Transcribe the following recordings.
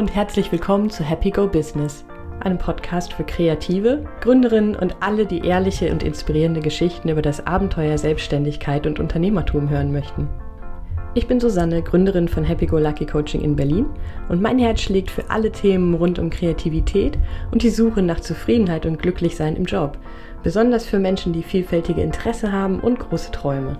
und herzlich willkommen zu Happy Go Business, einem Podcast für Kreative, Gründerinnen und alle, die ehrliche und inspirierende Geschichten über das Abenteuer Selbstständigkeit und Unternehmertum hören möchten. Ich bin Susanne, Gründerin von Happy Go Lucky Coaching in Berlin und mein Herz schlägt für alle Themen rund um Kreativität und die Suche nach Zufriedenheit und Glücklichsein im Job, besonders für Menschen, die vielfältige Interesse haben und große Träume.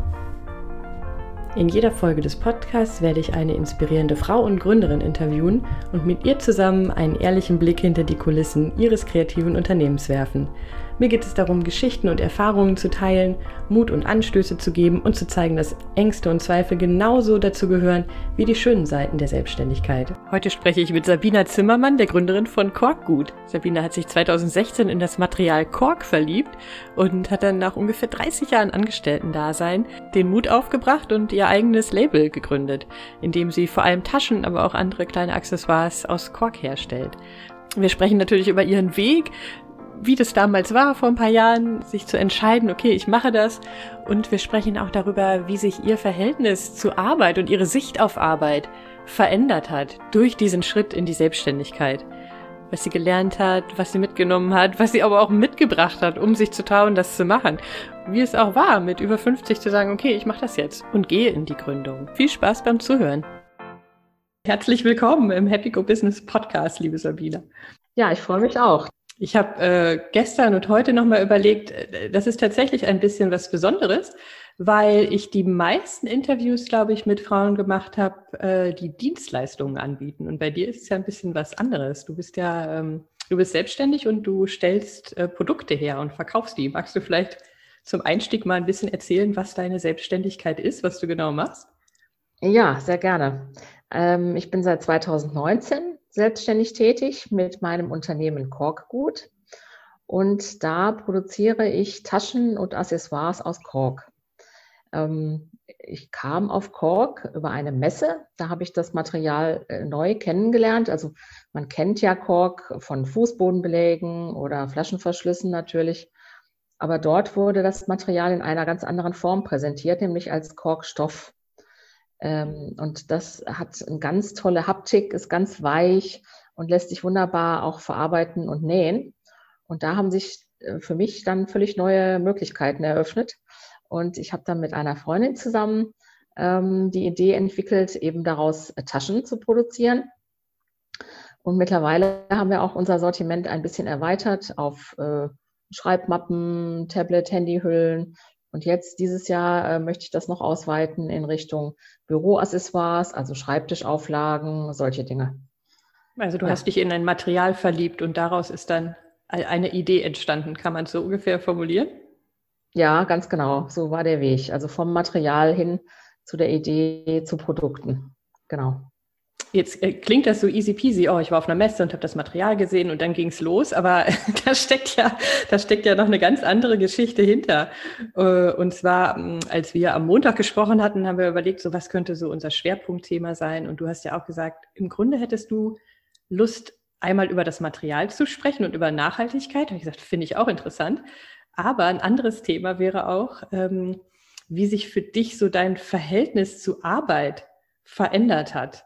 In jeder Folge des Podcasts werde ich eine inspirierende Frau und Gründerin interviewen und mit ihr zusammen einen ehrlichen Blick hinter die Kulissen ihres kreativen Unternehmens werfen. Mir geht es darum, Geschichten und Erfahrungen zu teilen, Mut und Anstöße zu geben und zu zeigen, dass Ängste und Zweifel genauso dazu gehören wie die schönen Seiten der Selbstständigkeit. Heute spreche ich mit Sabina Zimmermann, der Gründerin von Korkgut. Sabina hat sich 2016 in das Material Kork verliebt und hat dann nach ungefähr 30 Jahren Angestellten-Dasein den Mut aufgebracht und ihr eigenes Label gegründet, in dem sie vor allem Taschen, aber auch andere kleine Accessoires aus Kork herstellt. Wir sprechen natürlich über ihren Weg, wie das damals war vor ein paar Jahren, sich zu entscheiden, okay, ich mache das. Und wir sprechen auch darüber, wie sich ihr Verhältnis zu Arbeit und ihre Sicht auf Arbeit verändert hat durch diesen Schritt in die Selbstständigkeit. Was sie gelernt hat, was sie mitgenommen hat, was sie aber auch mitgebracht hat, um sich zu trauen, das zu machen. Wie es auch war, mit über 50 zu sagen, okay, ich mache das jetzt und gehe in die Gründung. Viel Spaß beim Zuhören. Herzlich willkommen im Happy Go Business Podcast, liebe Sabine. Ja, ich freue mich auch. Ich habe äh, gestern und heute nochmal überlegt, äh, das ist tatsächlich ein bisschen was Besonderes, weil ich die meisten Interviews, glaube ich, mit Frauen gemacht habe, äh, die Dienstleistungen anbieten. Und bei dir ist es ja ein bisschen was anderes. Du bist ja, ähm, du bist selbstständig und du stellst äh, Produkte her und verkaufst die. Magst du vielleicht zum Einstieg mal ein bisschen erzählen, was deine Selbstständigkeit ist, was du genau machst? Ja, sehr gerne. Ähm, ich bin seit 2019 selbstständig tätig mit meinem Unternehmen Korkgut. Und da produziere ich Taschen und Accessoires aus Kork. Ähm, ich kam auf Kork über eine Messe. Da habe ich das Material äh, neu kennengelernt. Also man kennt ja Kork von Fußbodenbelägen oder Flaschenverschlüssen natürlich. Aber dort wurde das Material in einer ganz anderen Form präsentiert, nämlich als Korkstoff. Ähm, und das hat eine ganz tolle Haptik, ist ganz weich und lässt sich wunderbar auch verarbeiten und nähen. Und da haben sich äh, für mich dann völlig neue Möglichkeiten eröffnet. Und ich habe dann mit einer Freundin zusammen ähm, die Idee entwickelt, eben daraus Taschen zu produzieren. Und mittlerweile haben wir auch unser Sortiment ein bisschen erweitert auf äh, Schreibmappen, Tablet, Handyhüllen, und jetzt dieses Jahr äh, möchte ich das noch ausweiten in Richtung Büroaccessoires, also Schreibtischauflagen, solche Dinge. Also du ja. hast dich in ein Material verliebt und daraus ist dann eine Idee entstanden. Kann man es so ungefähr formulieren? Ja, ganz genau. So war der Weg. Also vom Material hin zu der Idee zu Produkten. Genau. Jetzt äh, klingt das so easy peasy, oh, ich war auf einer Messe und habe das Material gesehen und dann ging es los, aber da steckt ja, da steckt ja noch eine ganz andere Geschichte hinter. Äh, und zwar, hm, als wir am Montag gesprochen hatten, haben wir überlegt, so was könnte so unser Schwerpunktthema sein. Und du hast ja auch gesagt, im Grunde hättest du Lust, einmal über das Material zu sprechen und über Nachhaltigkeit. Habe ich gesagt, finde ich auch interessant. Aber ein anderes Thema wäre auch, ähm, wie sich für dich so dein Verhältnis zu Arbeit verändert hat.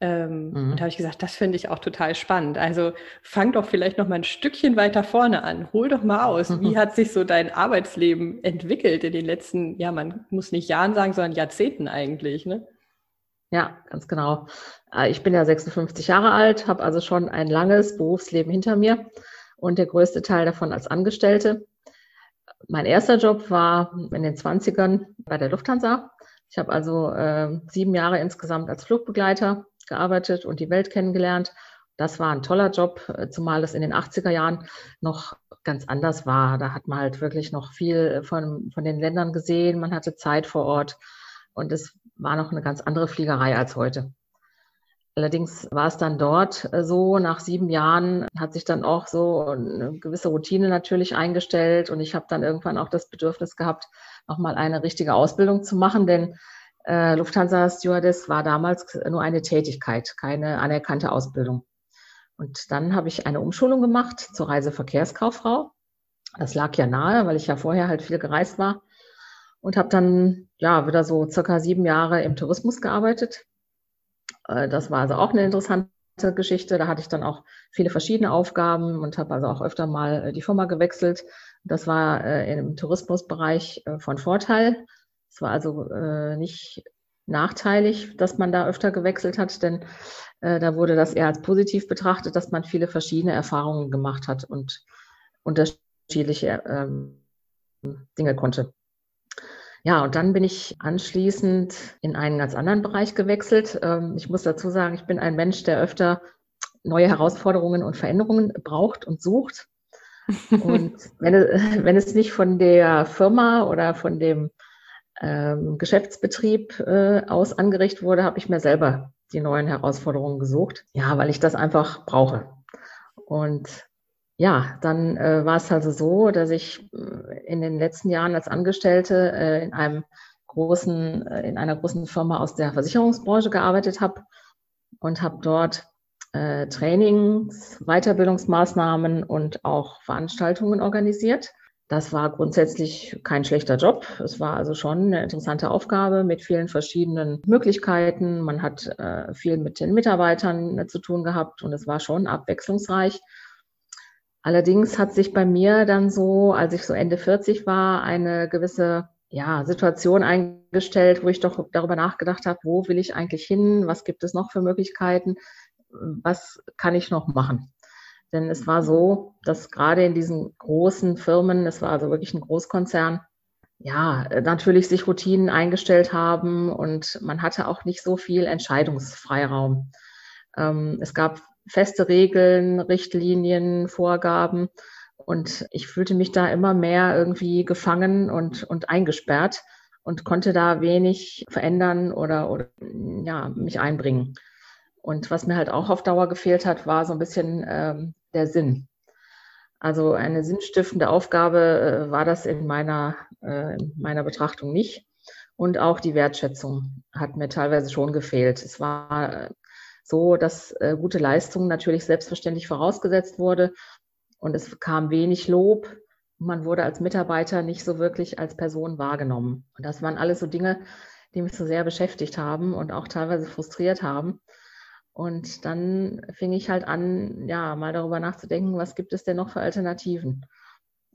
Ähm, mhm. Und da habe ich gesagt, das finde ich auch total spannend. Also fang doch vielleicht noch mal ein Stückchen weiter vorne an. Hol doch mal aus. Mhm. Wie hat sich so dein Arbeitsleben entwickelt in den letzten, ja, man muss nicht Jahren sagen, sondern Jahrzehnten eigentlich, ne? Ja, ganz genau. Äh, ich bin ja 56 Jahre alt, habe also schon ein langes Berufsleben hinter mir und der größte Teil davon als Angestellte. Mein erster Job war in den 20ern bei der Lufthansa. Ich habe also äh, sieben Jahre insgesamt als Flugbegleiter gearbeitet und die Welt kennengelernt. Das war ein toller Job, äh, zumal das in den 80er Jahren noch ganz anders war. Da hat man halt wirklich noch viel von, von den Ländern gesehen. Man hatte Zeit vor Ort und es war noch eine ganz andere Fliegerei als heute. Allerdings war es dann dort äh, so, nach sieben Jahren hat sich dann auch so eine gewisse Routine natürlich eingestellt und ich habe dann irgendwann auch das Bedürfnis gehabt, nochmal eine richtige Ausbildung zu machen, denn äh, Lufthansa Stewardess war damals nur eine Tätigkeit, keine anerkannte Ausbildung. Und dann habe ich eine Umschulung gemacht zur Reiseverkehrskauffrau. Das lag ja nahe, weil ich ja vorher halt viel gereist war. Und habe dann ja wieder so circa sieben Jahre im Tourismus gearbeitet. Äh, das war also auch eine interessante Geschichte. Da hatte ich dann auch viele verschiedene Aufgaben und habe also auch öfter mal äh, die Firma gewechselt. Das war äh, im Tourismusbereich von Vorteil. Es war also äh, nicht nachteilig, dass man da öfter gewechselt hat, denn äh, da wurde das eher als positiv betrachtet, dass man viele verschiedene Erfahrungen gemacht hat und unterschiedliche ähm, Dinge konnte. Ja, und dann bin ich anschließend in einen ganz anderen Bereich gewechselt. Ähm, ich muss dazu sagen, ich bin ein Mensch, der öfter neue Herausforderungen und Veränderungen braucht und sucht. Und wenn, wenn es nicht von der Firma oder von dem ähm, Geschäftsbetrieb äh, aus angerichtet wurde, habe ich mir selber die neuen Herausforderungen gesucht. Ja, weil ich das einfach brauche. Und ja, dann äh, war es also so, dass ich äh, in den letzten Jahren als Angestellte äh, in einem großen, äh, in einer großen Firma aus der Versicherungsbranche gearbeitet habe und habe dort äh, Trainings, Weiterbildungsmaßnahmen und auch Veranstaltungen organisiert. Das war grundsätzlich kein schlechter Job. Es war also schon eine interessante Aufgabe mit vielen verschiedenen Möglichkeiten. Man hat äh, viel mit den Mitarbeitern äh, zu tun gehabt und es war schon abwechslungsreich. Allerdings hat sich bei mir dann so, als ich so Ende 40 war, eine gewisse ja, Situation eingestellt, wo ich doch darüber nachgedacht habe, wo will ich eigentlich hin? Was gibt es noch für Möglichkeiten? Was kann ich noch machen? Denn es war so, dass gerade in diesen großen Firmen, es war also wirklich ein Großkonzern, ja, natürlich sich Routinen eingestellt haben und man hatte auch nicht so viel Entscheidungsfreiraum. Ähm, es gab feste Regeln, Richtlinien, Vorgaben und ich fühlte mich da immer mehr irgendwie gefangen und, und eingesperrt und konnte da wenig verändern oder, oder ja, mich einbringen. Und was mir halt auch auf Dauer gefehlt hat, war so ein bisschen ähm, der Sinn. Also eine sinnstiftende Aufgabe äh, war das in meiner, äh, in meiner Betrachtung nicht. Und auch die Wertschätzung hat mir teilweise schon gefehlt. Es war äh, so, dass gute Leistung natürlich selbstverständlich vorausgesetzt wurde und es kam wenig Lob. Man wurde als Mitarbeiter nicht so wirklich als Person wahrgenommen. Und das waren alles so Dinge, die mich so sehr beschäftigt haben und auch teilweise frustriert haben. Und dann fing ich halt an, ja, mal darüber nachzudenken, was gibt es denn noch für Alternativen?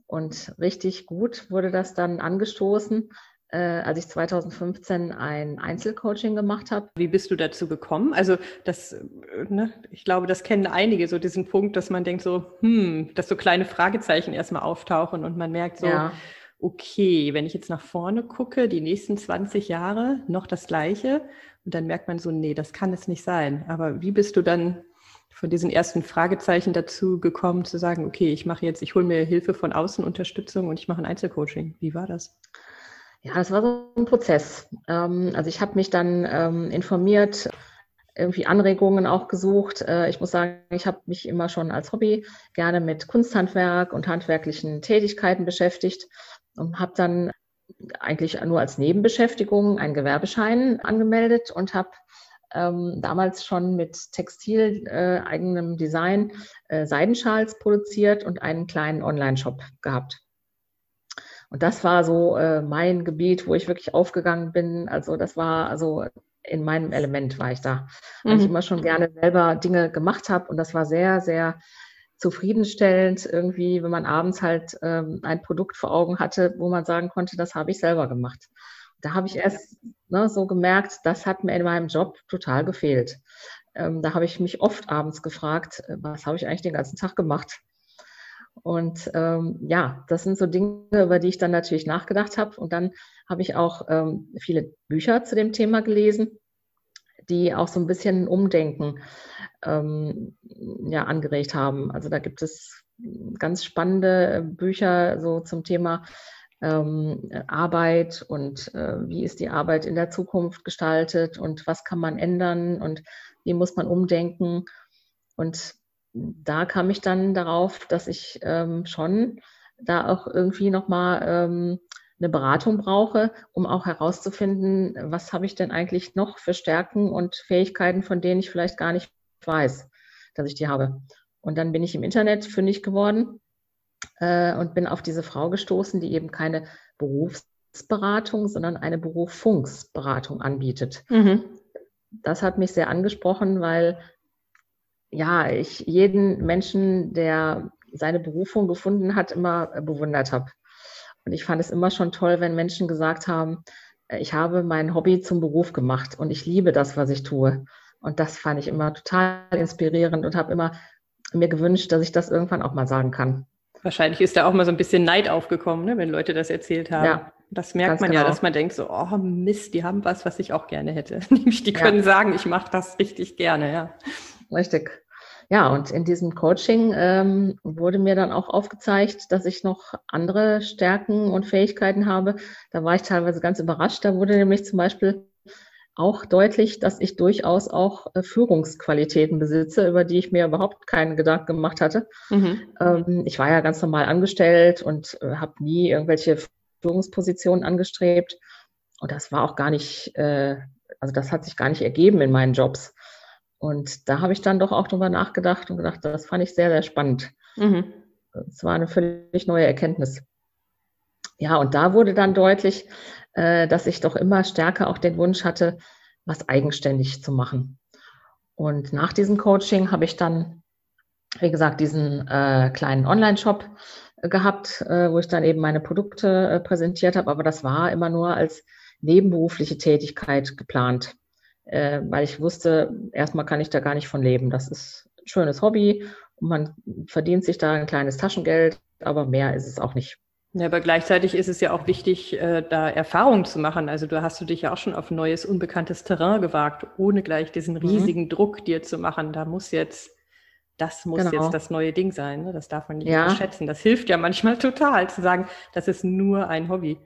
Und richtig gut wurde das dann angestoßen, äh, als ich 2015 ein Einzelcoaching gemacht habe. Wie bist du dazu gekommen? Also das, äh, ne, ich glaube, das kennen einige, so diesen Punkt, dass man denkt so, hm, dass so kleine Fragezeichen erstmal auftauchen und man merkt so, ja. okay, wenn ich jetzt nach vorne gucke, die nächsten 20 Jahre noch das Gleiche und dann merkt man so, nee, das kann es nicht sein. Aber wie bist du dann von diesen ersten Fragezeichen dazu gekommen, zu sagen, okay, ich mache jetzt, ich hole mir Hilfe von außen, Unterstützung und ich mache ein Einzelcoaching. Wie war das? Ja, das war so ein Prozess. Ähm, also ich habe mich dann ähm, informiert, irgendwie Anregungen auch gesucht. Äh, ich muss sagen, ich habe mich immer schon als Hobby gerne mit Kunsthandwerk und handwerklichen Tätigkeiten beschäftigt und habe dann eigentlich nur als Nebenbeschäftigung einen Gewerbeschein angemeldet und habe ähm, damals schon mit Textil äh, eigenem Design äh, Seidenschals produziert und einen kleinen Online-Shop gehabt. Und das war so äh, mein Gebiet, wo ich wirklich aufgegangen bin. Also das war also in meinem Element war ich da, weil mhm. ich immer schon gerne selber Dinge gemacht habe und das war sehr, sehr zufriedenstellend irgendwie, wenn man abends halt ähm, ein Produkt vor Augen hatte, wo man sagen konnte, das habe ich selber gemacht. Da habe ich erst ne, so gemerkt, das hat mir in meinem Job total gefehlt. Ähm, da habe ich mich oft abends gefragt, äh, was habe ich eigentlich den ganzen Tag gemacht? Und ähm, ja, das sind so Dinge, über die ich dann natürlich nachgedacht habe. Und dann habe ich auch ähm, viele Bücher zu dem Thema gelesen, die auch so ein bisschen Umdenken ähm, ja, angeregt haben. Also da gibt es ganz spannende Bücher so zum Thema ähm, Arbeit und äh, wie ist die Arbeit in der Zukunft gestaltet und was kann man ändern und wie muss man umdenken. Und da kam ich dann darauf, dass ich ähm, schon da auch irgendwie nochmal ähm, eine Beratung brauche, um auch herauszufinden, was habe ich denn eigentlich noch für Stärken und Fähigkeiten, von denen ich vielleicht gar nicht weiß, dass ich die habe. Und dann bin ich im Internet fündig geworden äh, und bin auf diese Frau gestoßen, die eben keine Berufsberatung, sondern eine Berufungsberatung anbietet. Mhm. Das hat mich sehr angesprochen, weil ja, ich jeden Menschen, der seine Berufung gefunden hat, immer bewundert habe. Und ich fand es immer schon toll, wenn Menschen gesagt haben, äh, ich habe mein Hobby zum Beruf gemacht und ich liebe das, was ich tue. Und das fand ich immer total inspirierend und habe immer mir gewünscht, dass ich das irgendwann auch mal sagen kann. Wahrscheinlich ist da auch mal so ein bisschen Neid aufgekommen, ne, wenn Leute das erzählt haben. Ja, das merkt man genau. ja, dass man denkt so, oh Mist, die haben was, was ich auch gerne hätte. Nämlich die können ja. sagen, ich mache das richtig gerne, ja. Richtig. Ja, und in diesem Coaching ähm, wurde mir dann auch aufgezeigt, dass ich noch andere Stärken und Fähigkeiten habe. Da war ich teilweise ganz überrascht. Da wurde nämlich zum Beispiel auch deutlich, dass ich durchaus auch äh, Führungsqualitäten besitze, über die ich mir überhaupt keinen Gedanken gemacht hatte. Mhm. Ähm, ich war ja ganz normal angestellt und äh, habe nie irgendwelche Führungspositionen angestrebt. Und das war auch gar nicht, äh, also das hat sich gar nicht ergeben in meinen Jobs. Und da habe ich dann doch auch drüber nachgedacht und gedacht, das fand ich sehr, sehr spannend. Mhm. Das war eine völlig neue Erkenntnis. Ja, und da wurde dann deutlich, äh, dass ich doch immer stärker auch den Wunsch hatte, was eigenständig zu machen. Und nach diesem Coaching habe ich dann, wie gesagt, diesen äh, kleinen Online-Shop gehabt, äh, wo ich dann eben meine Produkte äh, präsentiert habe. Aber das war immer nur als nebenberufliche Tätigkeit geplant, äh, weil ich wusste, erstmal kann ich da gar nicht von leben. Das ist ein schönes Hobby und man verdient sich da ein kleines Taschengeld, aber mehr ist es auch nicht. Ja, aber gleichzeitig ist es ja auch wichtig, äh, da Erfahrungen zu machen. Also du hast du dich ja auch schon auf neues, unbekanntes Terrain gewagt, ohne gleich diesen mhm. riesigen mhm. Druck dir zu machen. Da muss jetzt, das muss genau. jetzt das neue Ding sein. Ne? Das darf man nicht ja. unterschätzen. Das hilft ja manchmal total, zu sagen, das ist nur ein Hobby.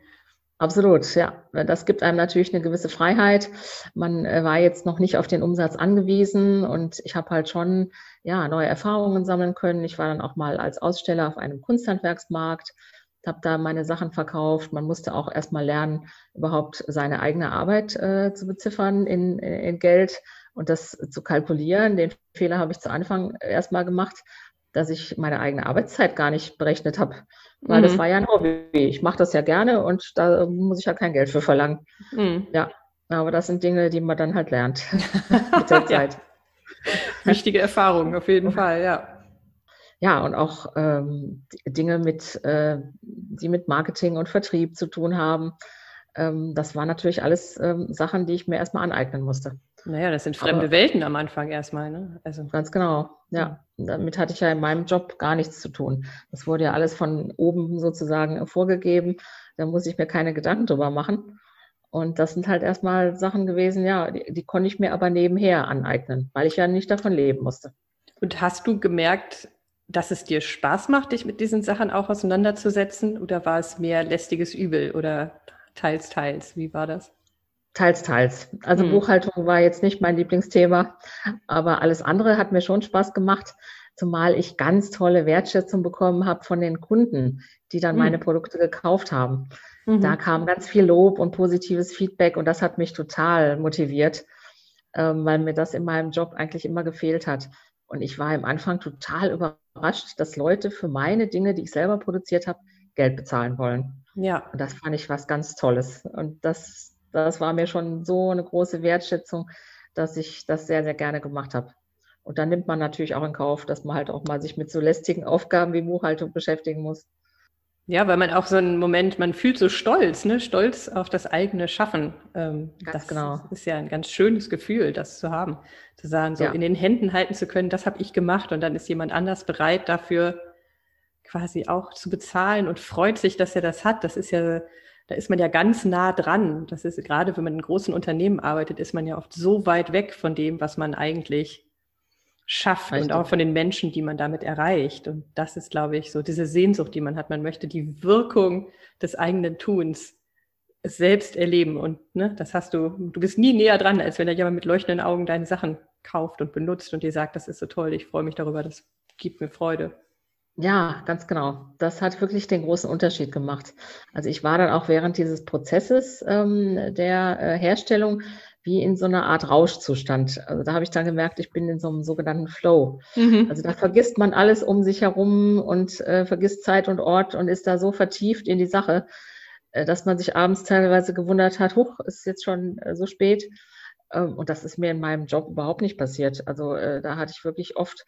Absolut, ja. Das gibt einem natürlich eine gewisse Freiheit. Man äh, war jetzt noch nicht auf den Umsatz angewiesen und ich habe halt schon ja neue Erfahrungen sammeln können. Ich war dann auch mal als Aussteller auf einem Kunsthandwerksmarkt habe da meine Sachen verkauft. Man musste auch erstmal lernen, überhaupt seine eigene Arbeit äh, zu beziffern in, in Geld und das zu kalkulieren. Den Fehler habe ich zu Anfang erstmal gemacht, dass ich meine eigene Arbeitszeit gar nicht berechnet habe, weil mhm. das war ja ein Hobby. Ich mache das ja gerne und da muss ich ja kein Geld für verlangen. Mhm. Ja, aber das sind Dinge, die man dann halt lernt mit der Zeit. Ja. Wichtige Erfahrungen auf jeden Fall, ja ja, und auch ähm, Dinge mit, äh, die mit Marketing und Vertrieb zu tun haben. Ähm, das waren natürlich alles ähm, Sachen, die ich mir erstmal aneignen musste. Naja, das sind fremde Aber, Welten am Anfang erstmal, ne? Also. Ganz genau, ja. Damit hatte ich ja in meinem Job gar nichts zu tun. Das wurde ja alles von oben sozusagen vorgegeben. Da muss ich mir keine Gedanken drüber machen. Und das sind halt erstmal Sachen gewesen, ja, die, die konnte ich mir aber nebenher aneignen, weil ich ja nicht davon leben musste. Und hast du gemerkt, dass es dir Spaß macht, dich mit diesen Sachen auch auseinanderzusetzen? Oder war es mehr lästiges Übel oder teils, teils? Wie war das? Teils, teils. Also hm. Buchhaltung war jetzt nicht mein Lieblingsthema, aber alles andere hat mir schon Spaß gemacht, zumal ich ganz tolle Wertschätzung bekommen habe von den Kunden, die dann hm. meine Produkte gekauft haben. Mhm. Da kam ganz viel Lob und positives Feedback und das hat mich total motiviert, ähm, weil mir das in meinem Job eigentlich immer gefehlt hat. Und ich war im Anfang total überrascht, dass Leute für meine Dinge, die ich selber produziert habe, Geld bezahlen wollen. Ja. Und das fand ich was ganz Tolles. Und das, das war mir schon so eine große Wertschätzung, dass ich das sehr, sehr gerne gemacht habe. Und dann nimmt man natürlich auch in Kauf, dass man halt auch mal sich mit so lästigen Aufgaben wie Buchhaltung beschäftigen muss. Ja, weil man auch so einen Moment, man fühlt so stolz, ne? Stolz auf das eigene Schaffen. Ähm, das genau. ist ja ein ganz schönes Gefühl, das zu haben. Zu sagen, so ja. in den Händen halten zu können, das habe ich gemacht und dann ist jemand anders bereit dafür quasi auch zu bezahlen und freut sich, dass er das hat. Das ist ja, da ist man ja ganz nah dran. Das ist gerade, wenn man in großen Unternehmen arbeitet, ist man ja oft so weit weg von dem, was man eigentlich schafft Richtig. und auch von den Menschen, die man damit erreicht. Und das ist, glaube ich, so diese Sehnsucht, die man hat. Man möchte die Wirkung des eigenen Tuns selbst erleben. Und ne, das hast du, du bist nie näher dran, als wenn da jemand mit leuchtenden Augen deine Sachen kauft und benutzt und dir sagt, das ist so toll, ich freue mich darüber, das gibt mir Freude. Ja, ganz genau. Das hat wirklich den großen Unterschied gemacht. Also ich war dann auch während dieses Prozesses ähm, der äh, Herstellung wie in so einer Art Rauschzustand. Also da habe ich dann gemerkt, ich bin in so einem sogenannten Flow. Mhm. Also da vergisst man alles um sich herum und äh, vergisst Zeit und Ort und ist da so vertieft in die Sache, äh, dass man sich abends teilweise gewundert hat, huch, ist jetzt schon äh, so spät. Ähm, und das ist mir in meinem Job überhaupt nicht passiert. Also äh, da hatte ich wirklich oft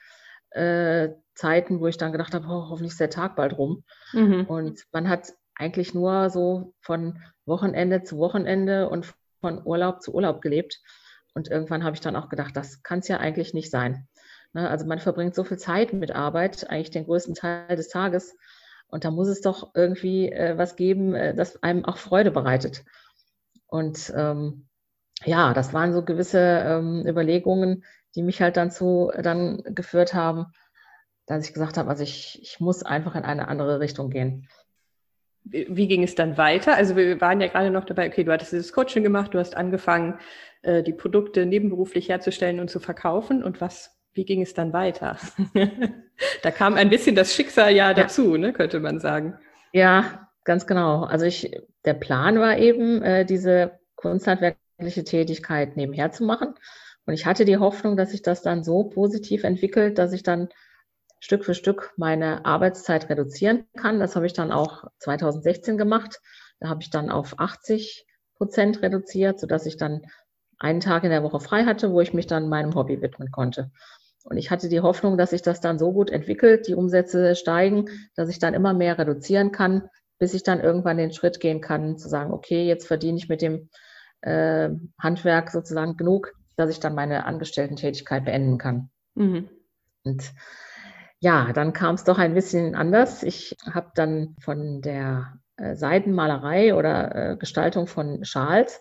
äh, Zeiten, wo ich dann gedacht habe, oh, hoffentlich ist der Tag bald rum. Mhm. Und man hat eigentlich nur so von Wochenende zu Wochenende und von Urlaub zu Urlaub gelebt. Und irgendwann habe ich dann auch gedacht, das kann es ja eigentlich nicht sein. Ne? Also man verbringt so viel Zeit mit Arbeit, eigentlich den größten Teil des Tages. Und da muss es doch irgendwie äh, was geben, äh, das einem auch Freude bereitet. Und ähm, ja, das waren so gewisse ähm, Überlegungen, die mich halt dann zu dann geführt haben, dass ich gesagt habe, also ich, ich muss einfach in eine andere Richtung gehen. Wie ging es dann weiter? Also wir waren ja gerade noch dabei, okay, du hattest dieses Coaching gemacht, du hast angefangen, äh, die Produkte nebenberuflich herzustellen und zu verkaufen. Und was, wie ging es dann weiter? da kam ein bisschen das Schicksal ja dazu, ja. Ne, könnte man sagen. Ja, ganz genau. Also ich, der Plan war eben, äh, diese kunsthandwerkliche Tätigkeit nebenher zu machen. Und ich hatte die Hoffnung, dass sich das dann so positiv entwickelt, dass ich dann Stück für Stück meine Arbeitszeit reduzieren kann. Das habe ich dann auch 2016 gemacht. Da habe ich dann auf 80 Prozent reduziert, sodass ich dann einen Tag in der Woche frei hatte, wo ich mich dann meinem Hobby widmen konnte. Und ich hatte die Hoffnung, dass sich das dann so gut entwickelt, die Umsätze steigen, dass ich dann immer mehr reduzieren kann, bis ich dann irgendwann den Schritt gehen kann, zu sagen, okay, jetzt verdiene ich mit dem äh, Handwerk sozusagen genug, dass ich dann meine Angestellten-Tätigkeit beenden kann. Mhm. Und ja, dann kam es doch ein bisschen anders. Ich habe dann von der äh, Seidenmalerei oder äh, Gestaltung von Schals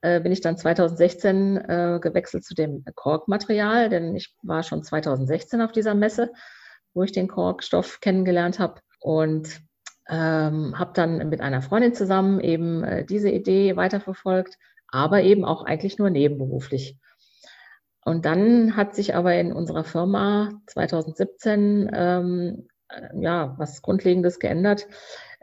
äh, bin ich dann 2016 äh, gewechselt zu dem Korkmaterial, denn ich war schon 2016 auf dieser Messe, wo ich den Korkstoff kennengelernt habe und ähm, habe dann mit einer Freundin zusammen eben äh, diese Idee weiterverfolgt, aber eben auch eigentlich nur nebenberuflich. Und dann hat sich aber in unserer Firma 2017 ähm, äh, ja was Grundlegendes geändert,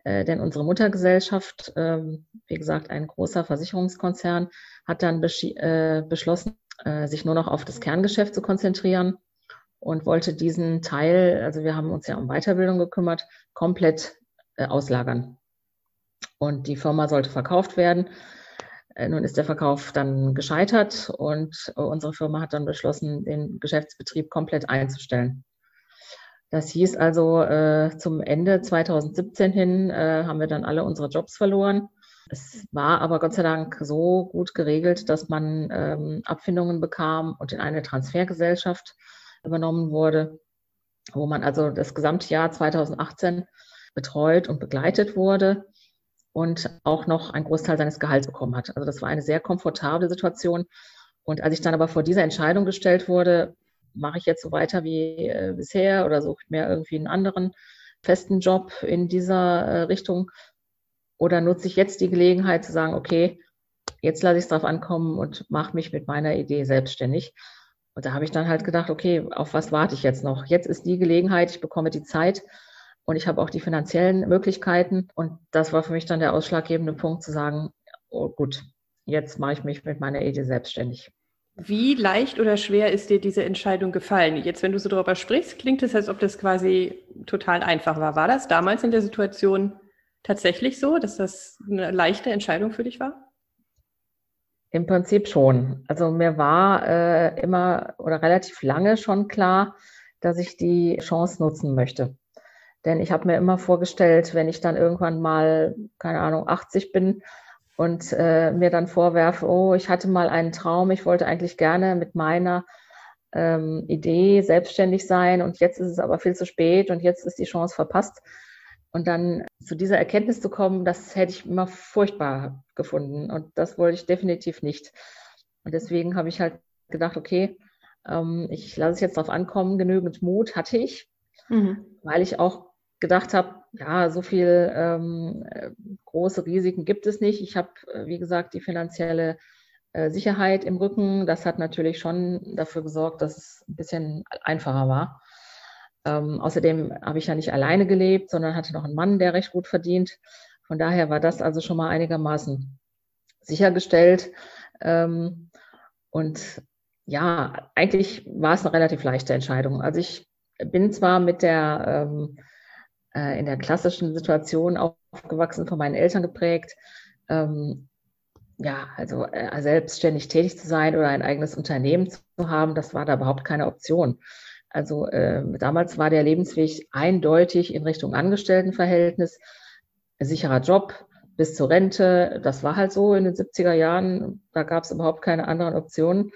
äh, denn unsere Muttergesellschaft, äh, wie gesagt, ein großer Versicherungskonzern, hat dann äh, beschlossen, äh, sich nur noch auf das Kerngeschäft zu konzentrieren und wollte diesen Teil, also wir haben uns ja um Weiterbildung gekümmert, komplett äh, auslagern. Und die Firma sollte verkauft werden. Äh, nun ist der Verkauf dann gescheitert und unsere Firma hat dann beschlossen, den Geschäftsbetrieb komplett einzustellen. Das hieß also, äh, zum Ende 2017 hin äh, haben wir dann alle unsere Jobs verloren. Es war aber Gott sei Dank so gut geregelt, dass man ähm, Abfindungen bekam und in eine Transfergesellschaft übernommen wurde, wo man also das gesamte Jahr 2018 betreut und begleitet wurde und auch noch einen Großteil seines Gehalts bekommen hat. Also das war eine sehr komfortable Situation. Und als ich dann aber vor dieser Entscheidung gestellt wurde, mache ich jetzt so weiter wie äh, bisher oder suche ich mir irgendwie einen anderen festen Job in dieser äh, Richtung oder nutze ich jetzt die Gelegenheit zu sagen, okay, jetzt lasse ich es drauf ankommen und mache mich mit meiner Idee selbstständig. Und da habe ich dann halt gedacht, okay, auf was warte ich jetzt noch? Jetzt ist die Gelegenheit, ich bekomme die Zeit und ich habe auch die finanziellen Möglichkeiten. Und das war für mich dann der ausschlaggebende Punkt zu sagen, oh gut, jetzt mache ich mich mit meiner Idee selbstständig. Wie leicht oder schwer ist dir diese Entscheidung gefallen? Jetzt, wenn du so darüber sprichst, klingt es, als ob das quasi total einfach war. War das damals in der Situation tatsächlich so, dass das eine leichte Entscheidung für dich war? Im Prinzip schon. Also mir war äh, immer oder relativ lange schon klar, dass ich die Chance nutzen möchte. Denn ich habe mir immer vorgestellt, wenn ich dann irgendwann mal, keine Ahnung, 80 bin und äh, mir dann vorwerfe, oh, ich hatte mal einen Traum, ich wollte eigentlich gerne mit meiner ähm, Idee selbstständig sein und jetzt ist es aber viel zu spät und jetzt ist die Chance verpasst. Und dann zu dieser Erkenntnis zu kommen, das hätte ich immer furchtbar gefunden und das wollte ich definitiv nicht. Und deswegen habe ich halt gedacht, okay, ähm, ich lasse es jetzt darauf ankommen, genügend Mut hatte ich, mhm. weil ich auch gedacht habe, ja, so viel ähm, äh, große Risiken gibt es nicht. Ich habe, äh, wie gesagt, die finanzielle äh, Sicherheit im Rücken. Das hat natürlich schon dafür gesorgt, dass es ein bisschen einfacher war. Ähm, außerdem habe ich ja nicht alleine gelebt, sondern hatte noch einen Mann, der recht gut verdient. Von daher war das also schon mal einigermaßen sichergestellt. Ähm, und ja, eigentlich war es eine relativ leichte Entscheidung. Also ich bin zwar mit der ähm, äh, in der klassischen Situation aufgewachsen, von meinen Eltern geprägt. Ähm, ja, also äh, selbstständig tätig zu sein oder ein eigenes Unternehmen zu haben, das war da überhaupt keine Option. Also äh, damals war der Lebensweg eindeutig in Richtung Angestelltenverhältnis, sicherer Job bis zur Rente. Das war halt so in den 70er Jahren. Da gab es überhaupt keine anderen Optionen.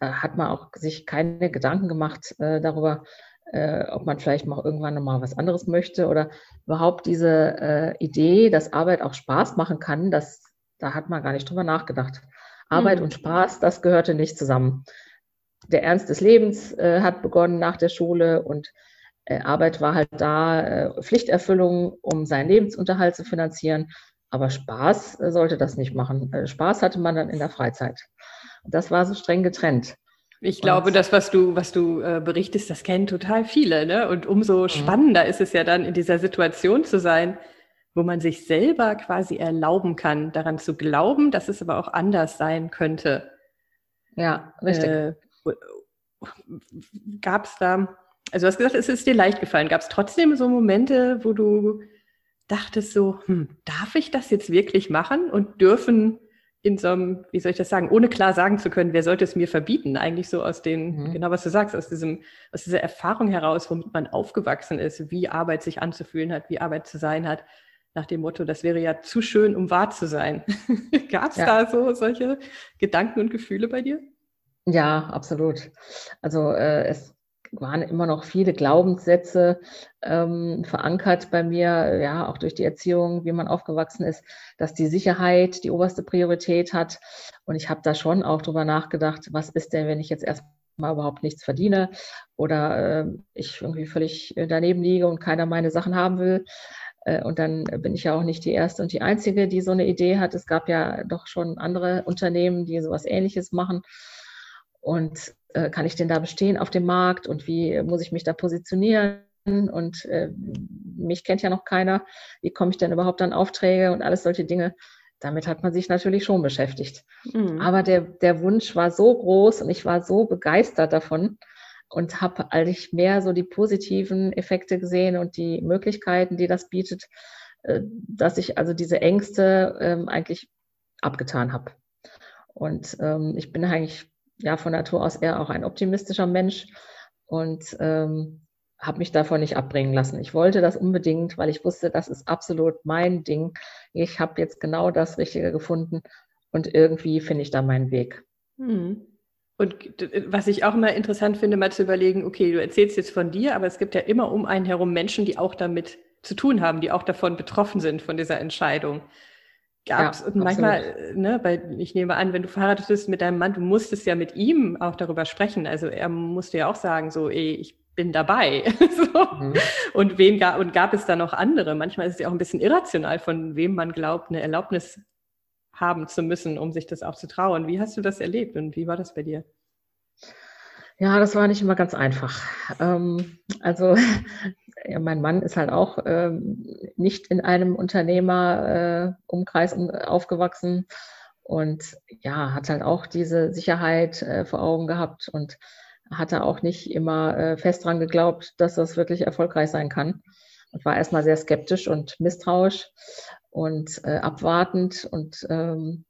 Da hat man auch sich keine Gedanken gemacht äh, darüber, äh, ob man vielleicht mal irgendwann nochmal was anderes möchte oder überhaupt diese äh, Idee, dass Arbeit auch Spaß machen kann, das, da hat man gar nicht drüber nachgedacht. Arbeit mhm. und Spaß, das gehörte nicht zusammen der Ernst des Lebens äh, hat begonnen nach der Schule und äh, Arbeit war halt da, äh, Pflichterfüllung, um seinen Lebensunterhalt zu finanzieren. Aber Spaß äh, sollte das nicht machen. Spaß hatte man dann in der Freizeit. Und das war so streng getrennt. Ich glaube, das, was du, was du äh, berichtest, das kennen total viele. Ne? Und umso mhm. spannender ist es ja dann, in dieser Situation zu sein, wo man sich selber quasi erlauben kann, daran zu glauben, dass es aber auch anders sein könnte. Ja, richtig. Äh, Gab es da, also du hast gesagt, es ist dir leicht gefallen. Gab es trotzdem so Momente, wo du dachtest so, hm, darf ich das jetzt wirklich machen und dürfen in so einem, wie soll ich das sagen, ohne klar sagen zu können, wer sollte es mir verbieten? Eigentlich so aus den, mhm. genau was du sagst, aus diesem, aus dieser Erfahrung heraus, womit man aufgewachsen ist, wie Arbeit sich anzufühlen hat, wie Arbeit zu sein hat, nach dem Motto, das wäre ja zu schön, um wahr zu sein. Gab es ja. da so solche Gedanken und Gefühle bei dir? Ja, absolut. Also äh, es waren immer noch viele Glaubenssätze ähm, verankert bei mir, ja, auch durch die Erziehung, wie man aufgewachsen ist, dass die Sicherheit die oberste Priorität hat. Und ich habe da schon auch drüber nachgedacht, was ist denn, wenn ich jetzt erstmal überhaupt nichts verdiene oder äh, ich irgendwie völlig daneben liege und keiner meine Sachen haben will. Äh, und dann bin ich ja auch nicht die erste und die einzige, die so eine Idee hat. Es gab ja doch schon andere Unternehmen, die sowas ähnliches machen. Und äh, kann ich denn da bestehen auf dem Markt und wie muss ich mich da positionieren? Und äh, mich kennt ja noch keiner. Wie komme ich denn überhaupt an Aufträge und alles solche Dinge? Damit hat man sich natürlich schon beschäftigt. Mhm. Aber der, der Wunsch war so groß und ich war so begeistert davon und habe eigentlich mehr so die positiven Effekte gesehen und die Möglichkeiten, die das bietet, äh, dass ich also diese Ängste ähm, eigentlich abgetan habe. Und ähm, ich bin eigentlich ja von Natur aus eher auch ein optimistischer Mensch und ähm, habe mich davon nicht abbringen lassen. Ich wollte das unbedingt, weil ich wusste, das ist absolut mein Ding. Ich habe jetzt genau das Richtige gefunden und irgendwie finde ich da meinen Weg. Hm. Und was ich auch immer interessant finde, mal zu überlegen, okay, du erzählst jetzt von dir, aber es gibt ja immer um einen herum Menschen, die auch damit zu tun haben, die auch davon betroffen sind, von dieser Entscheidung gab es. Ja, und manchmal, absolut. ne, weil ich nehme an, wenn du verheiratet bist mit deinem Mann, du musstest ja mit ihm auch darüber sprechen. Also er musste ja auch sagen, so, ey, ich bin dabei. so. mhm. Und wen gab, und gab es da noch andere? Manchmal ist es ja auch ein bisschen irrational, von wem man glaubt, eine Erlaubnis haben zu müssen, um sich das auch zu trauen. Wie hast du das erlebt und wie war das bei dir? Ja, das war nicht immer ganz einfach. Ähm, also ja, mein Mann ist halt auch ähm, nicht in einem Unternehmerumkreis äh, aufgewachsen und ja, hat halt auch diese Sicherheit äh, vor Augen gehabt und hatte auch nicht immer äh, fest dran geglaubt, dass das wirklich erfolgreich sein kann. Und war erstmal sehr skeptisch und misstrauisch und äh, abwartend und ähm,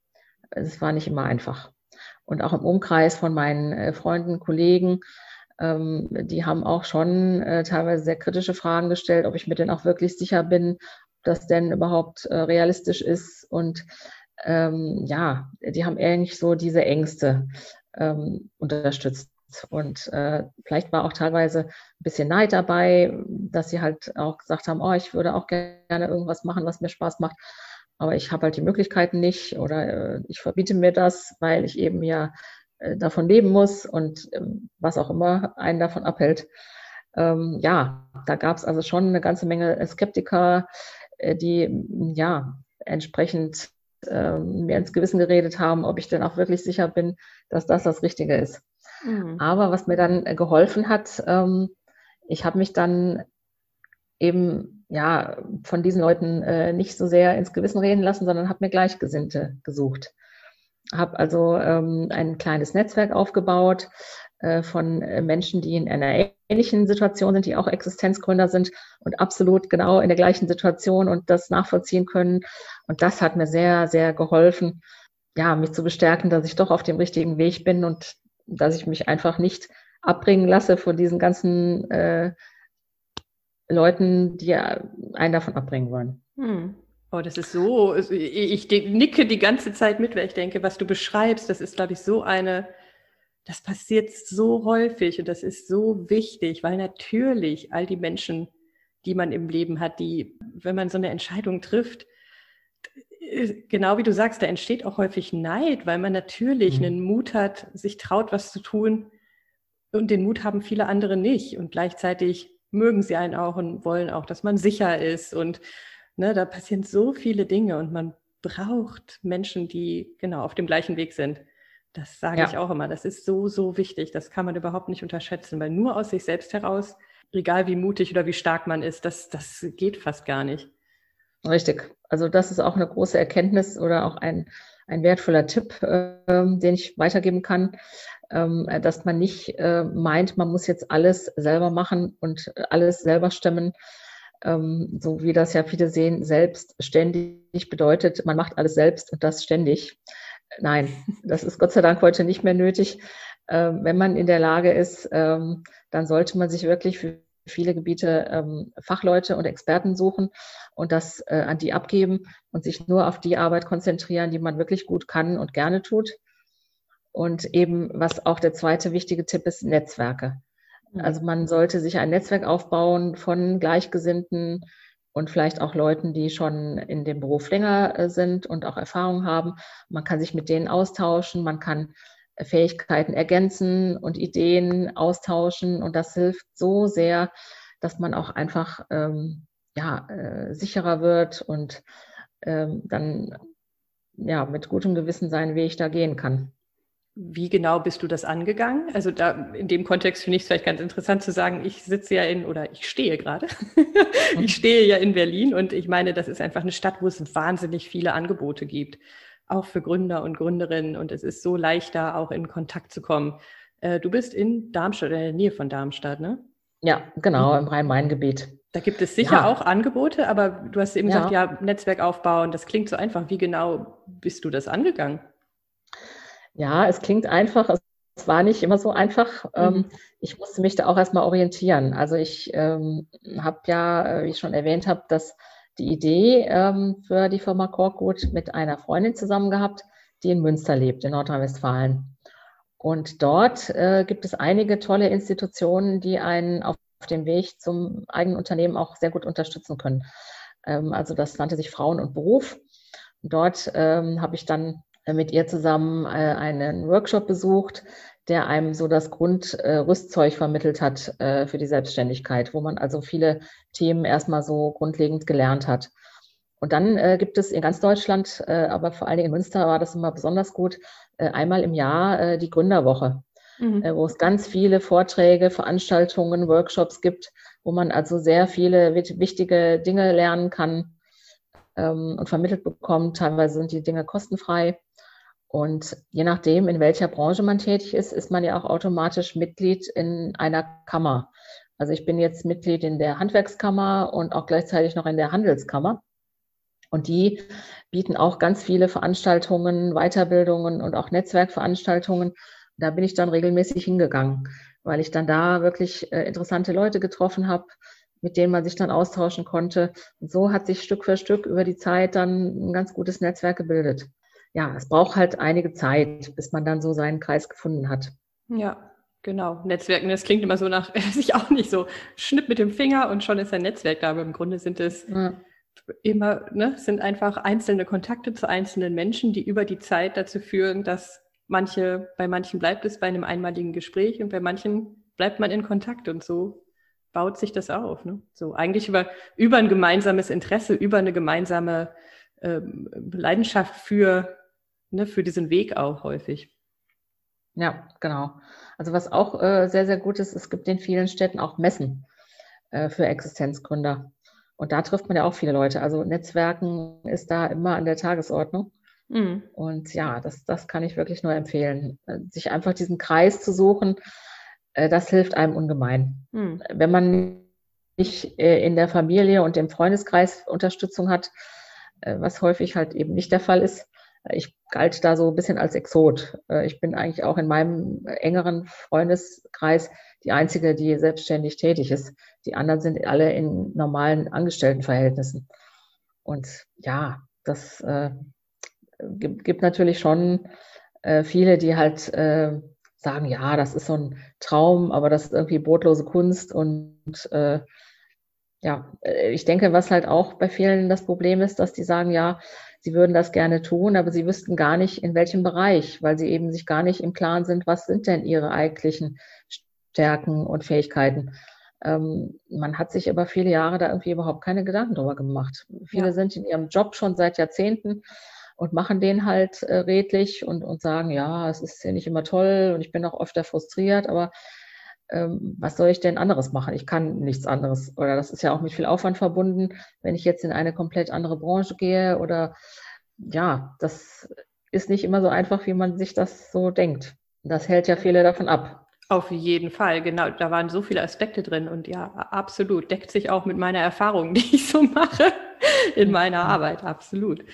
es war nicht immer einfach und auch im Umkreis von meinen äh, Freunden, Kollegen, ähm, die haben auch schon äh, teilweise sehr kritische Fragen gestellt, ob ich mir denn auch wirklich sicher bin, ob das denn überhaupt äh, realistisch ist. Und ähm, ja, die haben eigentlich so diese Ängste ähm, unterstützt. Und äh, vielleicht war auch teilweise ein bisschen Neid dabei, dass sie halt auch gesagt haben, oh, ich würde auch gerne irgendwas machen, was mir Spaß macht aber ich habe halt die Möglichkeiten nicht oder äh, ich verbiete mir das, weil ich eben ja davon leben muss und ähm, was auch immer einen davon abhält. Ähm, ja, da gab es also schon eine ganze Menge Skeptiker, äh, die ja entsprechend ähm, mir ins Gewissen geredet haben, ob ich denn auch wirklich sicher bin, dass das das Richtige ist. Mhm. Aber was mir dann geholfen hat, ähm, ich habe mich dann eben ja, von diesen Leuten äh, nicht so sehr ins Gewissen reden lassen, sondern habe mir Gleichgesinnte gesucht. Habe also ähm, ein kleines Netzwerk aufgebaut äh, von äh, Menschen, die in einer ähnlichen Situation sind, die auch Existenzgründer sind und absolut genau in der gleichen Situation und das nachvollziehen können. Und das hat mir sehr, sehr geholfen, ja, mich zu bestärken, dass ich doch auf dem richtigen Weg bin und dass ich mich einfach nicht abbringen lasse von diesen ganzen äh, Leuten, die einen davon abbringen wollen. Hm. Oh, das ist so, ich nicke die ganze Zeit mit, weil ich denke, was du beschreibst, das ist, glaube ich, so eine, das passiert so häufig und das ist so wichtig, weil natürlich all die Menschen, die man im Leben hat, die, wenn man so eine Entscheidung trifft, genau wie du sagst, da entsteht auch häufig Neid, weil man natürlich mhm. einen Mut hat, sich traut, was zu tun. Und den Mut haben viele andere nicht. Und gleichzeitig mögen sie einen auch und wollen auch, dass man sicher ist. Und ne, da passieren so viele Dinge und man braucht Menschen, die genau auf dem gleichen Weg sind. Das sage ja. ich auch immer. Das ist so, so wichtig. Das kann man überhaupt nicht unterschätzen, weil nur aus sich selbst heraus, egal wie mutig oder wie stark man ist, das, das geht fast gar nicht. Richtig. Also das ist auch eine große Erkenntnis oder auch ein, ein wertvoller Tipp, äh, den ich weitergeben kann, ähm, dass man nicht äh, meint, man muss jetzt alles selber machen und alles selber stemmen. Ähm, so wie das ja viele sehen, selbstständig bedeutet, man macht alles selbst und das ständig. Nein, das ist Gott sei Dank heute nicht mehr nötig. Ähm, wenn man in der Lage ist, ähm, dann sollte man sich wirklich für viele Gebiete ähm, Fachleute und Experten suchen und das äh, an die abgeben und sich nur auf die Arbeit konzentrieren, die man wirklich gut kann und gerne tut. Und eben, was auch der zweite wichtige Tipp ist, Netzwerke. Mhm. Also man sollte sich ein Netzwerk aufbauen von Gleichgesinnten und vielleicht auch Leuten, die schon in dem Beruf länger äh, sind und auch Erfahrung haben. Man kann sich mit denen austauschen, man kann Fähigkeiten ergänzen und Ideen austauschen. Und das hilft so sehr, dass man auch einfach ähm, ja, äh, sicherer wird und ähm, dann ja, mit gutem Gewissen seinen Weg da gehen kann. Wie genau bist du das angegangen? Also da in dem Kontext finde ich es vielleicht ganz interessant zu sagen, ich sitze ja in oder ich stehe gerade. ich stehe ja in Berlin und ich meine, das ist einfach eine Stadt, wo es wahnsinnig viele Angebote gibt auch für Gründer und Gründerinnen. Und es ist so leichter, auch in Kontakt zu kommen. Äh, du bist in Darmstadt, in der Nähe von Darmstadt, ne? Ja, genau, im Rhein-Main-Gebiet. Da gibt es sicher ja. auch Angebote, aber du hast eben ja. gesagt, ja, Netzwerk aufbauen, das klingt so einfach. Wie genau bist du das angegangen? Ja, es klingt einfach. Es war nicht immer so einfach. Ähm, mhm. Ich musste mich da auch erstmal orientieren. Also ich ähm, habe ja, äh, wie ich schon erwähnt habe, das die Idee ähm, für die Firma Korkgut mit einer Freundin zusammen gehabt, die in Münster lebt, in Nordrhein-Westfalen. Und dort äh, gibt es einige tolle Institutionen, die einen auf dem Weg zum eigenen Unternehmen auch sehr gut unterstützen können. Ähm, also das nannte sich Frauen und Beruf. Und dort ähm, habe ich dann mit ihr zusammen äh, einen Workshop besucht, der einem so das Grundrüstzeug äh, vermittelt hat äh, für die Selbstständigkeit, wo man also viele Themen erstmal so grundlegend gelernt hat. Und dann gibt es in ganz Deutschland, aber vor allen Dingen in Münster war das immer besonders gut, einmal im Jahr die Gründerwoche, mhm. wo es ganz viele Vorträge, Veranstaltungen, Workshops gibt, wo man also sehr viele wichtige Dinge lernen kann ähm, und vermittelt bekommt. Teilweise sind die Dinge kostenfrei. Und je nachdem, in welcher Branche man tätig ist, ist man ja auch automatisch Mitglied in einer Kammer. Also ich bin jetzt Mitglied in der Handwerkskammer und auch gleichzeitig noch in der Handelskammer. Und die bieten auch ganz viele Veranstaltungen, Weiterbildungen und auch Netzwerkveranstaltungen. Da bin ich dann regelmäßig hingegangen, weil ich dann da wirklich äh, interessante Leute getroffen habe, mit denen man sich dann austauschen konnte. Und so hat sich Stück für Stück über die Zeit dann ein ganz gutes Netzwerk gebildet ja, es braucht halt einige Zeit, bis man dann so seinen Kreis gefunden hat. Ja, genau. Netzwerken, das klingt immer so nach, sich auch nicht so, schnipp mit dem Finger und schon ist ein Netzwerk da, aber im Grunde sind es ja. immer, ne, sind einfach einzelne Kontakte zu einzelnen Menschen, die über die Zeit dazu führen, dass manche, bei manchen bleibt es bei einem einmaligen Gespräch und bei manchen bleibt man in Kontakt und so baut sich das auf. Ne? So eigentlich über, über ein gemeinsames Interesse, über eine gemeinsame ähm, Leidenschaft für ne, für diesen Weg auch häufig. Ja, genau. Also was auch äh, sehr, sehr gut ist, es gibt in vielen Städten auch Messen äh, für Existenzgründer. Und da trifft man ja auch viele Leute. Also Netzwerken ist da immer an der Tagesordnung. Mhm. Und ja, das, das kann ich wirklich nur empfehlen. Äh, sich einfach diesen Kreis zu suchen, das hilft einem ungemein. Mhm. Wenn man nicht äh, in der Familie und im Freundeskreis Unterstützung hat, äh, was häufig halt eben nicht der Fall ist, ich galt da so ein bisschen als Exot. Äh, ich bin eigentlich auch in meinem engeren Freundeskreis die einzige, die selbstständig tätig ist. Die anderen sind alle in normalen Angestelltenverhältnissen. Und ja, das äh, gibt, gibt, natürlich schon äh, viele, die halt äh, sagen, ja, das ist so ein Traum, aber das ist irgendwie brotlose Kunst und äh, ja, äh, ich denke, was halt auch bei vielen das Problem ist, dass die sagen, ja, sie würden das gerne tun, aber sie wüssten gar nicht, in welchem Bereich, weil sie eben sich gar nicht im Klaren sind, was sind denn ihre eigentlichen Stärken und Fähigkeiten. Ähm, man hat sich über viele Jahre da irgendwie überhaupt keine Gedanken drüber gemacht. Viele ja. sind in ihrem Job schon seit Jahrzehnten und machen den halt äh, redlich und, und sagen, ja, es ist ja nicht immer toll und ich bin auch öfter frustriert, aber ähm, was soll ich denn anderes machen? Ich kann nichts anderes. Oder das ist ja auch mit viel Aufwand verbunden, wenn ich jetzt in eine komplett andere Branche gehe. Oder ja, das ist nicht immer so einfach, wie man sich das so denkt. Das hält ja viele davon ab. Auf jeden Fall, genau. Da waren so viele Aspekte drin und ja, absolut. Deckt sich auch mit meiner Erfahrung, die ich so mache in meiner Arbeit, absolut.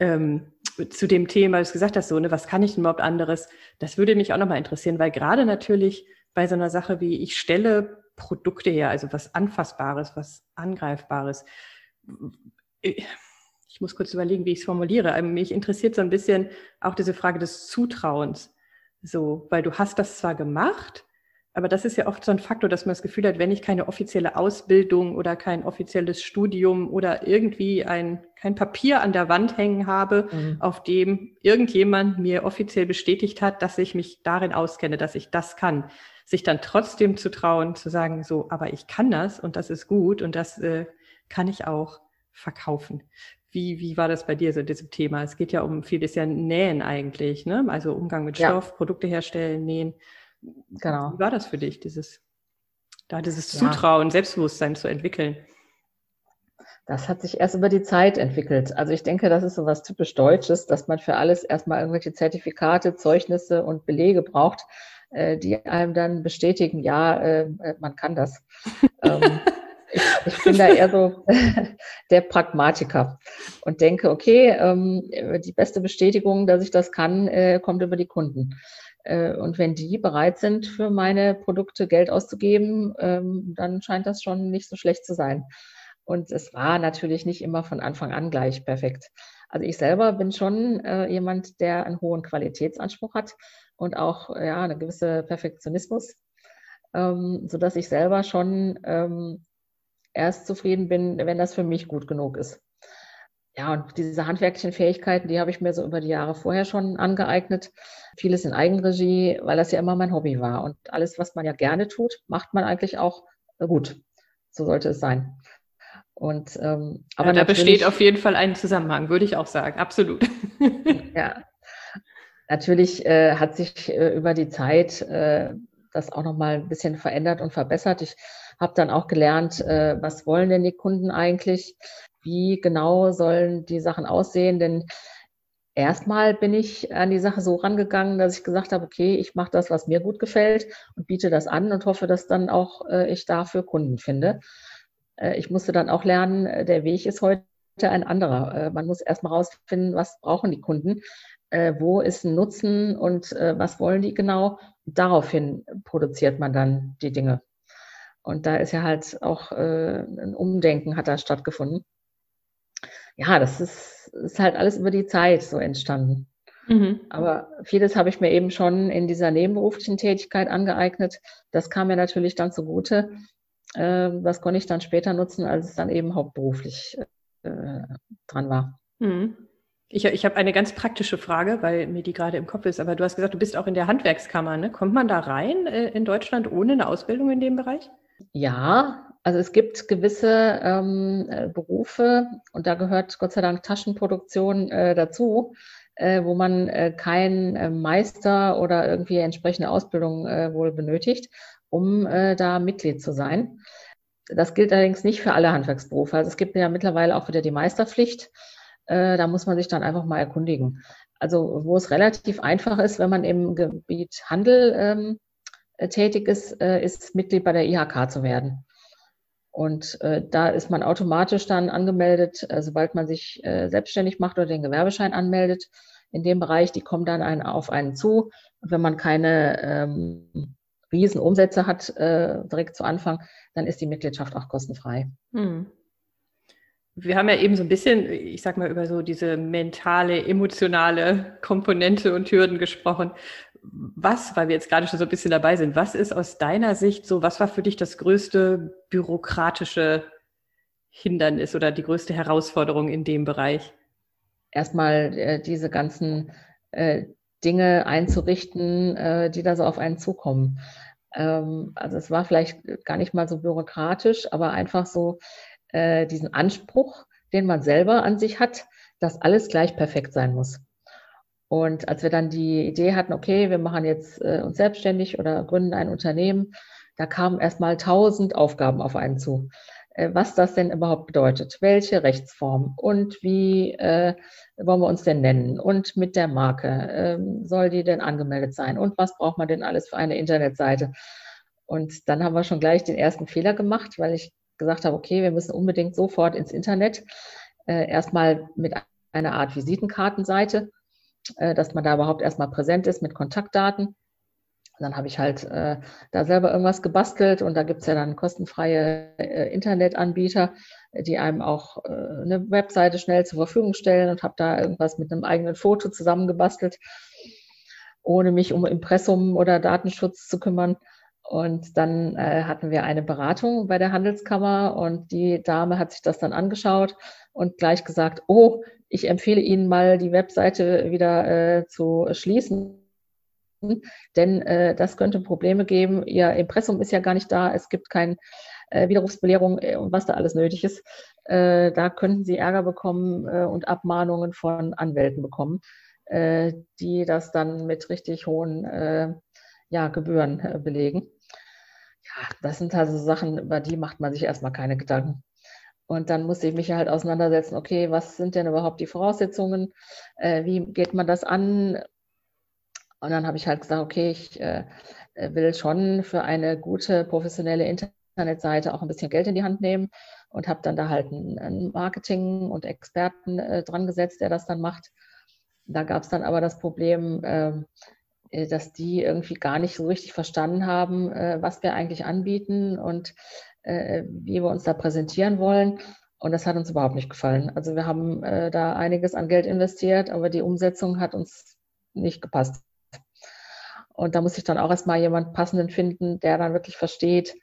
Ähm, zu dem Thema, du gesagt hast, so, ne, was kann ich denn überhaupt anderes? Das würde mich auch nochmal interessieren, weil gerade natürlich bei so einer Sache wie ich stelle Produkte her, also was Anfassbares, was Angreifbares. Ich muss kurz überlegen, wie ich es formuliere. Also mich interessiert so ein bisschen auch diese Frage des Zutrauens. So, weil du hast das zwar gemacht, aber das ist ja oft so ein Faktor, dass man das Gefühl hat, wenn ich keine offizielle Ausbildung oder kein offizielles Studium oder irgendwie ein, kein Papier an der Wand hängen habe, mhm. auf dem irgendjemand mir offiziell bestätigt hat, dass ich mich darin auskenne, dass ich das kann, sich dann trotzdem zu trauen, zu sagen, so, aber ich kann das und das ist gut und das äh, kann ich auch verkaufen. Wie, wie war das bei dir so in diesem Thema? Es geht ja um vieles ja Nähen eigentlich, ne? Also Umgang mit Stoff, ja. Produkte herstellen, nähen. Genau. Wie war das für dich, dieses, da dieses Zutrauen, ja. Selbstbewusstsein zu entwickeln? Das hat sich erst über die Zeit entwickelt. Also ich denke, das ist so was typisch Deutsches, dass man für alles erstmal irgendwelche Zertifikate, Zeugnisse und Belege braucht, äh, die einem dann bestätigen, ja, äh, äh man kann das. ähm, ich, ich, bin da eher so der Pragmatiker und denke, okay, ähm, die beste Bestätigung, dass ich das kann, kommt über die Kunden. Äh, und wenn die bereit sind, für meine Produkte Geld auszugeben, ähm, dann scheint das schon nicht so schlecht zu sein. Und es war natürlich nicht immer von Anfang an gleich perfekt. Also ich selber bin schon äh, jemand, der einen hohen Qualitätsanspruch hat und auch ja, eine gewisse Perfektionismus, ähm, sodass ich selber schon ähm, erst zufrieden bin, wenn das für mich gut genug ist. Ja, und diese handwerklichen Fähigkeiten, die habe ich mir so über die Jahre vorher schon angeeignet. Vieles in Eigenregie, weil das ja immer mein Hobby war. Und alles, was man ja gerne tut, macht man eigentlich auch gut. So sollte es sein. Und ähm, aber ja, da besteht auf jeden Fall ein Zusammenhang, würde ich auch sagen, absolut. ja, Natürlich äh, hat sich äh, über die Zeit äh, das auch nochmal ein bisschen verändert und verbessert. Ich habe dann auch gelernt, äh, was wollen denn die Kunden eigentlich? Wie genau sollen die Sachen aussehen? Denn erstmal bin ich an die Sache so rangegangen, dass ich gesagt habe, okay, ich mache das, was mir gut gefällt und biete das an und hoffe, dass dann auch äh, ich dafür Kunden finde. Äh, ich musste dann auch lernen, äh, der Weg ist heute ein anderer. Äh, man muss erstmal rausfinden, was brauchen die Kunden äh, wo ist ein Nutzen und äh, was wollen die genau. Daraufhin produziert man dann die Dinge. Und da ist ja halt auch ein Umdenken hat da stattgefunden. Ja, das ist, ist halt alles über die Zeit so entstanden. Mhm. Aber vieles habe ich mir eben schon in dieser nebenberuflichen Tätigkeit angeeignet. Das kam mir natürlich dann zugute. Äh, das konnte ich dann später nutzen, als es dann eben hauptberuflich äh, dran war. Mhm. Ich, ich habe eine ganz praktische Frage, weil mir die gerade im Kopf ist. Aber du hast gesagt, du bist auch in der Handwerkskammer. Ne? Kommt man da rein äh, in Deutschland ohne eine Ausbildung in dem Bereich? Ja, also es gibt gewisse ähm, äh, Berufe und da gehört Gott sei Dank Taschenproduktion äh, dazu, äh, wo man äh, keinen äh, Meister oder irgendwie entsprechende Ausbildung wohl benötigt, um da Mitglied zu sein. Das gilt allerdings nicht für alle Handwerksberufe. Also es gibt ja mittlerweile auch wieder die Meisterpflicht. Äh, da muss man sich dann einfach mal erkundigen. Also wo es relativ einfach ist, wenn man im Gebiet Handel ähm, äh, tätig ist, äh, ist Mitglied bei der IHK zu werden. Und äh, da ist man automatisch dann angemeldet, äh, sobald man sich äh, selbstständig macht oder den Gewerbeschein anmeldet, in dem Bereich, die kommen dann einen, auf einen zu. Und wenn man keine ähm, Riesenumsätze hat äh, direkt zu Anfang, dann ist die Mitgliedschaft auch kostenfrei. Hm. Wir haben ja eben so ein bisschen, ich sag mal, über so diese mentale, emotionale Komponente und Hürden gesprochen. Was, weil wir jetzt gerade schon so ein bisschen dabei sind, was ist aus deiner Sicht so, was war für dich das größte bürokratische Hindernis oder die größte Herausforderung in dem Bereich? Erstmal äh, diese ganzen äh, Dinge einzurichten, äh, die da so auf einen zukommen. Ähm, also es war vielleicht gar nicht mal so bürokratisch, aber einfach so äh, diesen Anspruch, den man selber an sich hat, dass alles gleich perfekt sein muss. Und als wir dann die Idee hatten, okay, wir machen jetzt äh, uns selbstständig oder gründen ein Unternehmen, da kamen erstmal tausend Aufgaben auf einen zu. Äh, was das denn überhaupt bedeutet, welche Rechtsform? Und wie äh, wollen wir uns denn nennen? Und mit der Marke, ähm, soll die denn angemeldet sein? Und was braucht man denn alles für eine Internetseite? Und dann haben wir schon gleich den ersten Fehler gemacht, weil ich gesagt habe, okay, wir müssen unbedingt sofort ins Internet, äh, erstmal mit einer Art Visitenkartenseite, äh, dass man da überhaupt erstmal präsent ist mit Kontaktdaten. dann habe ich halt äh, da selber irgendwas gebastelt und da gibt es ja dann kostenfreie äh, Internetanbieter, die einem auch äh, eine Webseite schnell zur Verfügung stellen und habe da irgendwas mit einem eigenen Foto zusammengebastelt, ohne mich um Impressum oder Datenschutz zu kümmern. Und dann äh, hatten wir eine Beratung bei der Handelskammer und die Dame hat sich das dann angeschaut und gleich gesagt, oh, ich empfehle Ihnen mal die Webseite wieder äh, zu schließen, denn äh, das könnte Probleme geben. Ihr Impressum ist ja gar nicht da, es gibt keine äh, Widerrufsbelehrung äh, und was da alles nötig ist. Äh, da könnten Sie Ärger bekommen äh, und Abmahnungen von Anwälten bekommen, die das dann mit richtig hohen ja, Gebühren belegen ja, das sind also Sachen, über die macht man sich erstmal keine Gedanken. Und dann musste ich mich halt auseinandersetzen, okay, was sind denn überhaupt die Voraussetzungen? Äh, wie geht man das an? Und dann habe ich halt gesagt, okay, ich äh, will schon für eine gute professionelle Internetseite auch ein bisschen Geld in die Hand nehmen und habe dann da halt einen Marketing- und Experten äh, dran gesetzt, der das dann macht. Da gab es dann aber das Problem, ähm, äh, dass die irgendwie gar nicht so richtig verstanden haben, äh, was wir eigentlich anbieten und äh, wie wir uns da präsentieren wollen. Und das hat uns überhaupt nicht gefallen. Also wir haben da einiges an Geld investiert, aber die Umsetzung hat uns nicht gepasst. Und da muss ich dann auch erstmal jemand passenden finden, der dann wirklich versteht,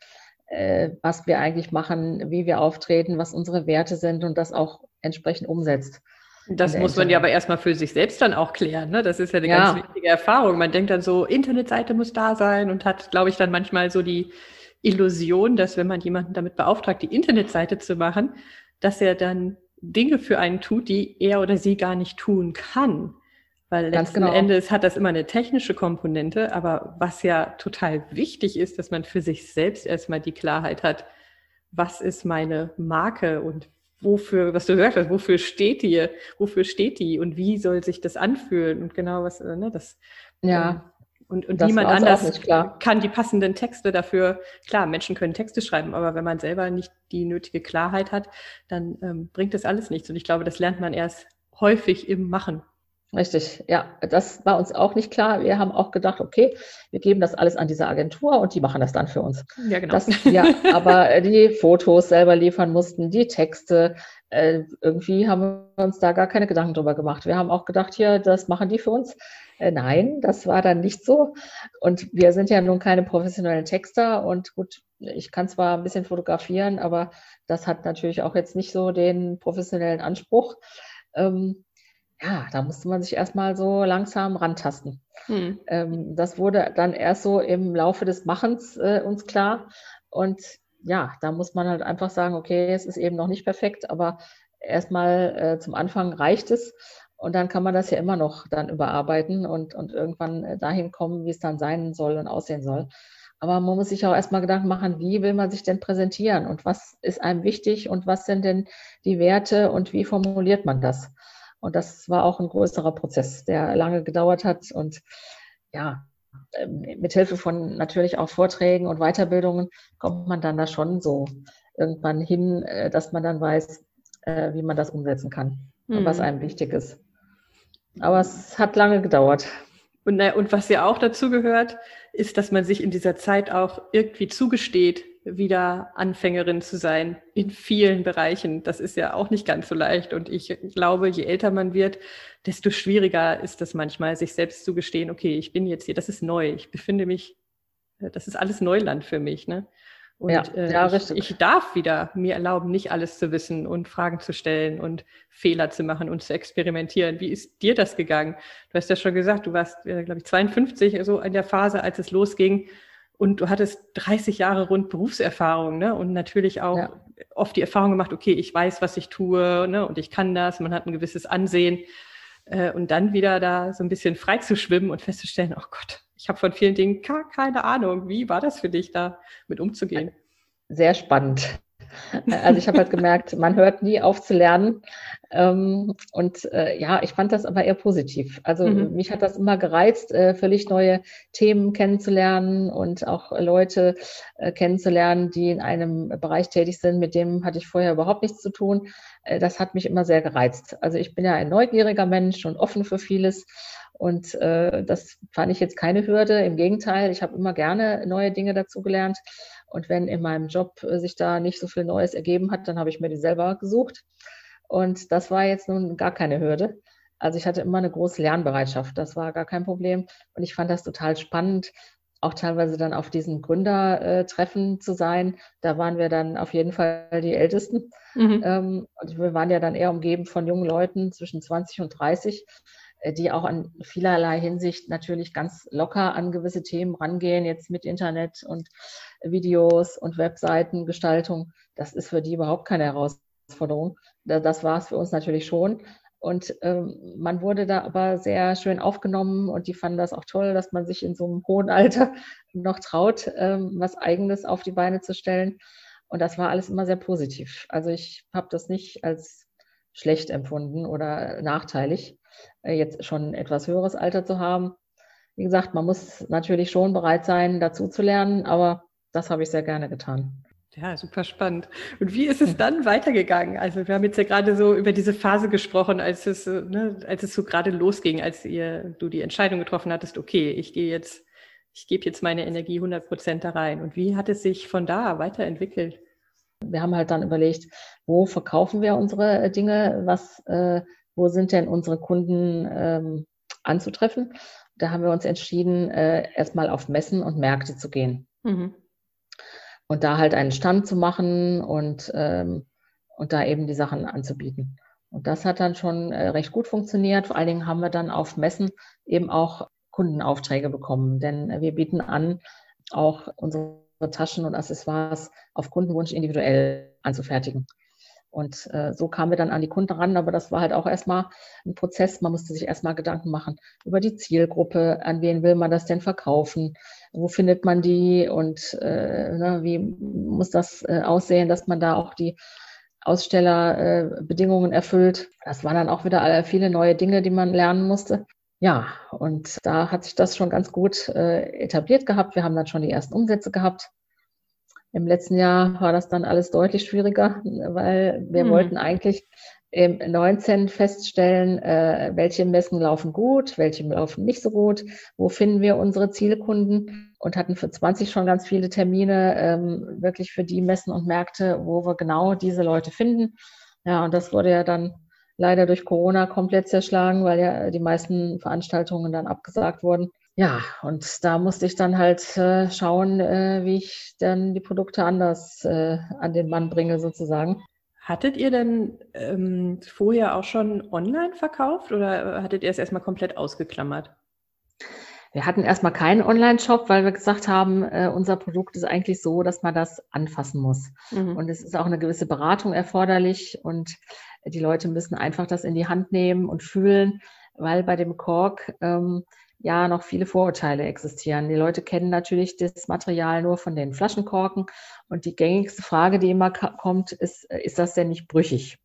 was wir eigentlich machen, wie wir auftreten, was unsere Werte sind und das auch entsprechend umsetzt. Das muss man ja aber erstmal für sich selbst dann auch klären. Ne? Das ist ja eine ja. ganz wichtige Erfahrung. Man denkt dann so, Internetseite muss da sein und hat, glaube ich, dann manchmal so die Illusion, dass wenn man jemanden damit beauftragt, die Internetseite zu machen, dass er dann Dinge für einen tut, die er oder sie gar nicht tun kann. Weil Ganz letzten genau. Endes hat das immer eine technische Komponente, aber was ja total wichtig ist, dass man für sich selbst erstmal die Klarheit hat, was ist meine Marke und wofür, was du gesagt hast, wofür steht die, wofür steht die und wie soll sich das anfühlen und genau was, ne, das. Ja. Und, und niemand anders kann die passenden Texte dafür. Klar, Menschen können Texte schreiben, aber wenn man selber nicht die nötige Klarheit hat, dann ähm, bringt das alles nichts. Und ich glaube, das lernt man erst häufig im Machen. Richtig, ja, das war uns auch nicht klar. Wir haben auch gedacht, okay, wir geben das alles an diese Agentur und die machen das dann für uns. Ja, genau. Das, ja, aber die Fotos selber liefern mussten, die Texte, äh, irgendwie haben wir uns da gar keine Gedanken drüber gemacht. Wir haben auch gedacht, hier, das machen die für uns. Äh, nein, das war dann nicht so. Und wir sind ja nun keine professionellen Texter und gut, ich kann zwar ein bisschen fotografieren, aber das hat natürlich auch jetzt nicht so den professionellen Anspruch. Ähm, ja, da musste man sich erstmal so langsam rantasten. Hm. Ähm, das wurde dann erst so im Laufe des Machens äh, uns klar. Und ja, da muss man halt einfach sagen, okay, es ist eben noch nicht perfekt, aber erstmal äh, zum Anfang reicht es. Und dann kann man das ja immer noch dann überarbeiten und, und irgendwann äh, dahin kommen, wie es dann sein soll und aussehen soll. Aber man muss sich auch erstmal Gedanken machen, wie will man sich denn präsentieren und was ist einem wichtig und was sind denn die Werte und wie formuliert man das? Und das war auch ein größerer Prozess, der lange gedauert hat. Und ja, ähm, mit Hilfe von natürlich auch Vorträgen und Weiterbildungen kommt man dann da schon so irgendwann hin, äh, dass man dann weiß, äh, wie man das umsetzen kann mhm. und was mhm. einem wichtig ist. aber es hat lange gedauert. Und, und was ja auch dazu gehört, ist, dass man sich in dieser Zeit auch irgendwie zugesteht, wieder Anfängerin zu sein in vielen Bereichen. Das ist ja auch nicht ganz so leicht. Und ich glaube, je älter man wird, desto schwieriger ist es manchmal, sich selbst zu gestehen, okay, ich bin jetzt hier, das ist neu, ich befinde mich, äh, das ist alles Neuland für mich. Ne? Und ja, äh, ja, ich, ich, darf wieder mir erlauben, nicht alles zu wissen und Fragen zu stellen und Fehler zu machen und zu experimentieren. Wie ist dir das gegangen? Du hast ja schon gesagt, du warst, äh, glaube ich, 52, so in der Phase, als es losging. Und du hattest 30 Jahre rund Berufserfahrung, ne? Und natürlich auch ja. oft die Erfahrung gemacht, okay, ich weiß, was ich tue, ne? Und ich kann das. Man hat ein gewisses Ansehen. Äh, und dann wieder da so ein bisschen frei zu schwimmen und festzustellen, oh Gott, ich habe von vielen Dingen gar keine Ahnung. Wie war das für dich, da mit umzugehen? Sehr spannend. Also ich habe halt gemerkt, man hört nie auf zu lernen. Ähm, und äh, ja, ich fand das aber eher positiv. Also mhm. mich hat das immer gereizt, äh, völlig neue Themen kennenzulernen und auch Leute äh, kennenzulernen, die in einem Bereich tätig sind, mit dem hatte ich vorher überhaupt nichts zu tun. Das hat mich immer sehr gereizt. Also ich bin ja ein neugieriger Mensch und offen für vieles. Und äh, das fand ich jetzt keine Hürde. Im Gegenteil, ich habe immer gerne neue Dinge dazugelernt. Und wenn in meinem Job äh, sich da nicht so viel Neues ergeben hat, dann habe ich mir die selber gesucht. Und das war jetzt nun gar keine Hürde. Also ich hatte immer eine große Lernbereitschaft. Das war gar kein Problem. Und ich fand das total spannend, auch teilweise dann auf diesen Gründertreffen zu sein. Da waren wir dann auf jeden Fall die Ältesten. Mhm. Ähm, und wir waren ja dann eher umgeben von jungen Leuten zwischen 20 und 30. Äh, die auch an vielerlei Hinsicht natürlich ganz locker an gewisse Themen rangehen, jetzt mit Internet und Videos und Webseitengestaltung. Das ist für die überhaupt keine Herausforderung. Das war es für uns natürlich schon. Und ähm, man wurde da aber sehr schön aufgenommen und die fanden das auch toll, dass man sich in so einem hohen Alter noch traut, ähm, was Eigenes auf die Beine zu stellen. Und das war alles immer sehr positiv. Also ich habe das nicht als schlecht empfunden oder nachteilig, äh, jetzt schon etwas höheres Alter zu haben. Wie gesagt, man muss natürlich schon bereit sein, dazu zu lernen, aber das habe ich sehr gerne getan. Ja, super spannend. Und wie ist es dann weitergegangen? Also wir haben jetzt ja gerade so über diese Phase gesprochen, als es, äh, ne, als es so gerade losging, als ihr, du die Entscheidung getroffen hattest, okay, ich gehe jetzt, ich gebe jetzt meine Energie 100 Prozent da rein. Und wie hat es sich von da weiterentwickelt? Wir haben halt dann überlegt, wo verkaufen wir unsere äh, Dinge, was, äh, wo sind denn unsere Kunden ähm, anzutreffen. Da haben wir uns entschieden, äh, erstmal auf Messen und Märkte zu gehen. Mhm. Und da halt einen Stand zu machen und, ähm, und da eben die Sachen anzubieten. Und das hat dann schon äh, recht gut funktioniert. Vor allen Dingen haben wir dann auf Messen eben auch Kundenaufträge bekommen, denn wir bieten an, auch unsere Taschen und Accessoires auf Kundenwunsch individuell anzufertigen. Und äh, so kamen wir dann an die Kunden ran, aber das war halt auch erstmal ein Prozess. Man musste sich erstmal Gedanken machen über die Zielgruppe, an wen will man das denn verkaufen, wo findet man die und äh, ne, wie muss das äh, aussehen, dass man da auch die Ausstellerbedingungen erfüllt. Das waren dann auch wieder viele neue Dinge, die man lernen musste. Ja, und da hat sich das schon ganz gut äh, etabliert gehabt. Wir haben dann schon die ersten Umsätze gehabt. Im letzten Jahr war das dann alles deutlich schwieriger, weil wir hm. wollten eigentlich im 19 feststellen, äh, welche Messen laufen gut, welche laufen nicht so gut, wo finden wir unsere Zielkunden und hatten für 20 schon ganz viele Termine ähm, wirklich für die Messen und Märkte, wo wir genau diese Leute finden. Ja, und das wurde ja dann leider durch Corona komplett zerschlagen, weil ja die meisten Veranstaltungen dann abgesagt wurden. Ja, und da musste ich dann halt äh, schauen, äh, wie ich dann die Produkte anders äh, an den Mann bringe, sozusagen. Hattet ihr denn ähm, vorher auch schon online verkauft oder hattet ihr es erstmal komplett ausgeklammert? Wir hatten erstmal keinen Online-Shop, weil wir gesagt haben, äh, unser Produkt ist eigentlich so, dass man das anfassen muss. Mhm. Und es ist auch eine gewisse Beratung erforderlich und die Leute müssen einfach das in die Hand nehmen und fühlen, weil bei dem Kork ähm, ja noch viele Vorurteile existieren. Die Leute kennen natürlich das Material nur von den Flaschenkorken und die gängigste Frage, die immer kommt, ist, ist das denn nicht brüchig?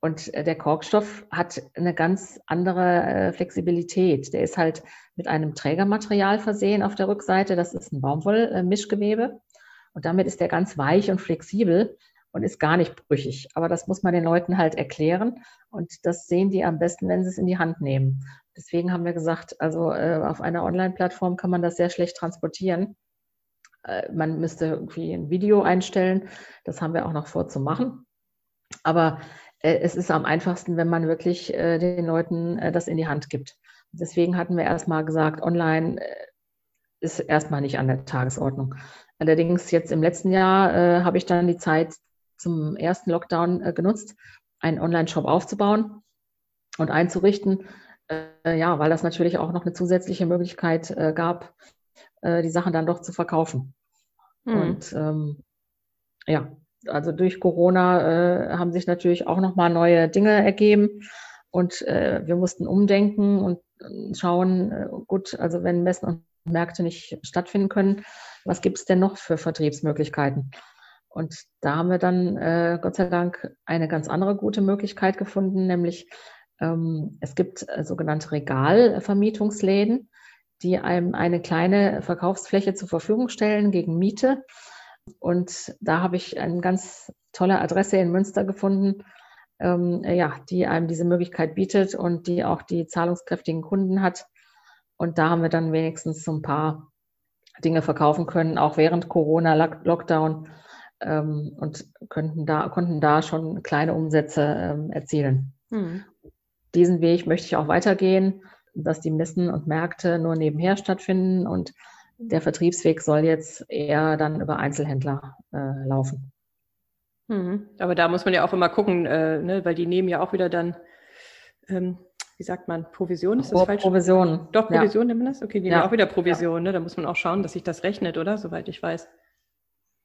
Und äh, der Korkstoff hat eine ganz andere äh, Flexibilität. Der ist halt mit einem Trägermaterial versehen auf der Rückseite. Das ist ein Baumwollmischgewebe. Und damit ist der ganz weich und flexibel. Und ist gar nicht brüchig. Aber das muss man den Leuten halt erklären und das sehen die am besten, wenn sie es in die Hand nehmen. Deswegen haben wir gesagt, also äh, auf einer Online-Plattform kann man das sehr schlecht transportieren. Äh, man müsste irgendwie ein Video einstellen. Das haben wir auch noch vor zu machen. Aber äh, es ist am einfachsten, wenn man wirklich äh, den Leuten äh, das in die Hand gibt. Deswegen hatten wir erstmal gesagt, online äh, ist erstmal nicht an der Tagesordnung. Allerdings jetzt im letzten Jahr habe ich dann die Zeit zum ersten Lockdown äh, genutzt, einen Online-Shop aufzubauen und einzurichten. Äh, ja, weil das natürlich auch noch eine zusätzliche Möglichkeit äh, gab, äh, die Sachen dann doch zu verkaufen. Hm. Und ähm, ja, also durch Corona äh, haben sich natürlich auch nochmal neue Dinge ergeben und äh, wir mussten umdenken und schauen, gut, also wenn Messen und Märkte nicht stattfinden können, was gibt es denn noch für Vertriebsmöglichkeiten? Und da haben wir dann äh, Gott sei Dank eine ganz andere gute Möglichkeit gefunden, nämlich ähm, es gibt äh, sogenannte Regalvermietungsläden, die einem eine kleine Verkaufsfläche zur Verfügung stellen gegen Miete. Und da habe ich eine ganz tolle Adresse in Münster gefunden, ähm, ja, die einem diese Möglichkeit bietet und die auch die zahlungskräftigen Kunden hat. Und da haben wir dann wenigstens so ein paar Dinge verkaufen können, auch während Corona-Lockdown ähm, und könnten da, konnten da schon kleine Umsätze ähm, erzielen. Hm. Diesen Weg möchte ich auch weitergehen, dass die Messen und Märkte nur nebenher stattfinden und der Vertriebsweg soll jetzt eher dann über Einzelhändler äh, laufen. Hm. Aber da muss man ja auch immer gucken, äh, ne, weil die nehmen ja auch wieder dann, ähm, wie sagt man, Provision? Ist das falsch? Provision. Doch, Provision ja. nehmen wir das? Okay, die ja. nehmen auch wieder Provision. Ja. Ne? Da muss man auch schauen, dass sich das rechnet, oder? Soweit ich weiß.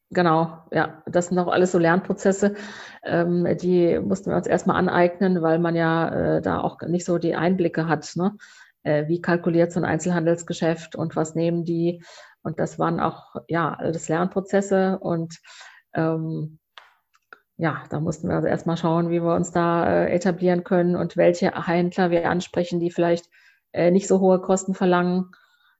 Genau, ja, das sind auch alles so Lernprozesse, ähm, die mussten wir uns erstmal aneignen, weil man ja äh, da auch nicht so die Einblicke hat. Ne? Äh, wie kalkuliert so ein Einzelhandelsgeschäft und was nehmen die? Und das waren auch ja alles Lernprozesse und ähm, ja, da mussten wir also erstmal schauen, wie wir uns da äh, etablieren können und welche Händler wir ansprechen, die vielleicht äh, nicht so hohe Kosten verlangen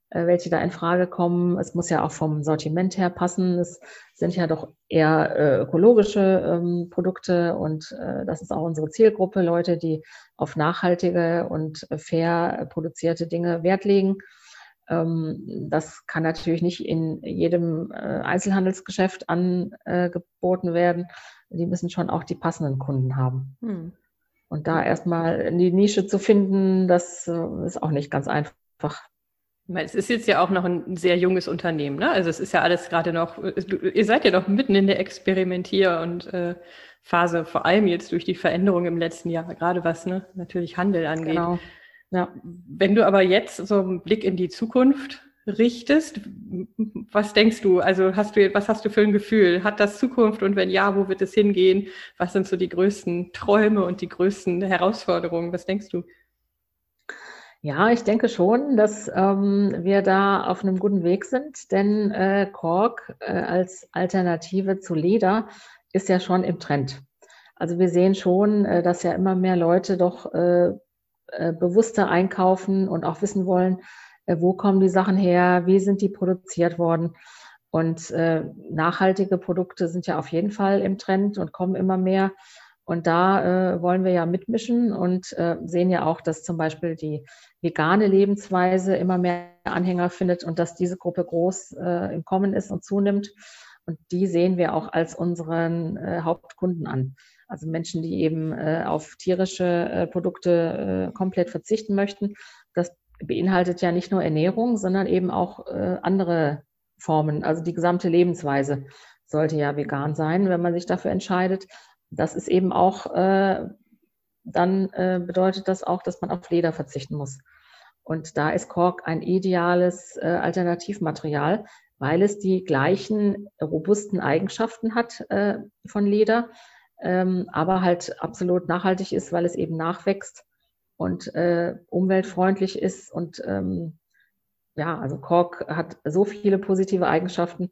welche da in Frage kommen. Es muss ja auch vom Sortiment her passen. Es sind ja doch eher äh, ökologische ähm, Produkte und äh, das ist auch unsere Zielgruppe, Leute, die auf nachhaltige und fair produzierte Dinge Wert legen. Ähm, das kann natürlich nicht in jedem Einzelhandelsgeschäft angeboten werden. Die müssen schon auch die passenden Kunden haben. Hm. Und da erstmal die Nische zu finden, das ist auch nicht ganz einfach. Es ist jetzt ja auch noch ein sehr junges Unternehmen, ne? Also es ist ja alles gerade noch, ihr seid ja noch mitten in der Experimentier- und äh, Phase, vor allem jetzt durch die Veränderung im letzten Jahr, gerade was ne, natürlich Handel angeht. Genau. Ja. Wenn du aber jetzt so einen Blick in die Zukunft richtest, was denkst du? Also hast du, was hast du für ein Gefühl? Hat das Zukunft und wenn ja, wo wird es hingehen? Was sind so die größten Träume und die größten Herausforderungen? Was denkst du? Ja, ich denke schon, dass ähm, wir da auf einem guten Weg sind, denn äh, Kork äh, als Alternative zu Leder ist ja schon im Trend. Also wir sehen schon, äh, dass ja immer mehr Leute doch äh, äh, bewusster einkaufen und auch wissen wollen, äh, wo kommen die Sachen her, wie sind die produziert worden. Und nachhaltige Produkte sind ja auf jeden Fall im Trend und kommen immer mehr. Und da äh, wollen wir ja mitmischen und äh, sehen ja auch, dass zum Beispiel die vegane Lebensweise immer mehr Anhänger findet und dass diese Gruppe groß äh, im Kommen ist und zunimmt. Und die sehen wir auch als unseren äh, Hauptkunden an. Also Menschen, die eben äh, auf tierische äh, Produkte komplett verzichten möchten. Das beinhaltet ja nicht nur Ernährung, sondern eben auch andere Formen. Also die gesamte Lebensweise sollte ja vegan sein, wenn man sich dafür entscheidet das ist eben auch, äh, dann äh, bedeutet das auch, dass man auf Leder verzichten muss. Und da ist Kork ein ideales äh, Alternativmaterial, weil es die gleichen robusten Eigenschaften hat äh, von Leder, ähm, aber halt absolut nachhaltig ist, weil es eben nachwächst und äh, umweltfreundlich ist. Und ähm, ja, also Kork hat so viele positive Eigenschaften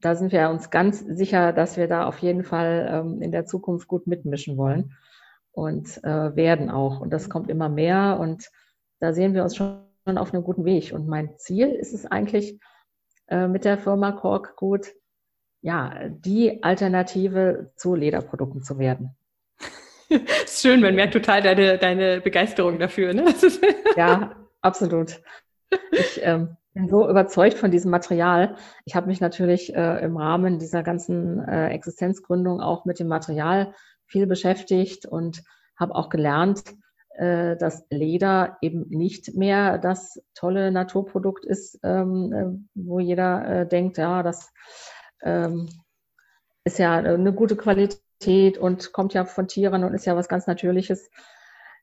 da sind wir uns ganz sicher, dass wir da auf jeden Fall ähm, in der Zukunft gut mitmischen wollen und äh, werden auch. Und das kommt immer mehr und da sehen wir uns schon auf einem guten Weg. Und mein Ziel ist es eigentlich äh, mit der Firma Kork gut, ja, die Alternative zu Lederprodukten zu werden. ist schön, man merkt total deine, deine Begeisterung dafür. Ne? ja, absolut. Ich ähm, bin so überzeugt von diesem Material. Ich habe mich natürlich äh, im Rahmen dieser ganzen äh, Existenzgründung auch mit dem Material viel beschäftigt und habe auch gelernt, äh, dass Leder eben nicht mehr das tolle Naturprodukt ist, ähm, äh, wo jeder äh, denkt, ja, das ähm, ist ja eine gute Qualität und kommt ja von Tieren und ist ja was ganz Natürliches,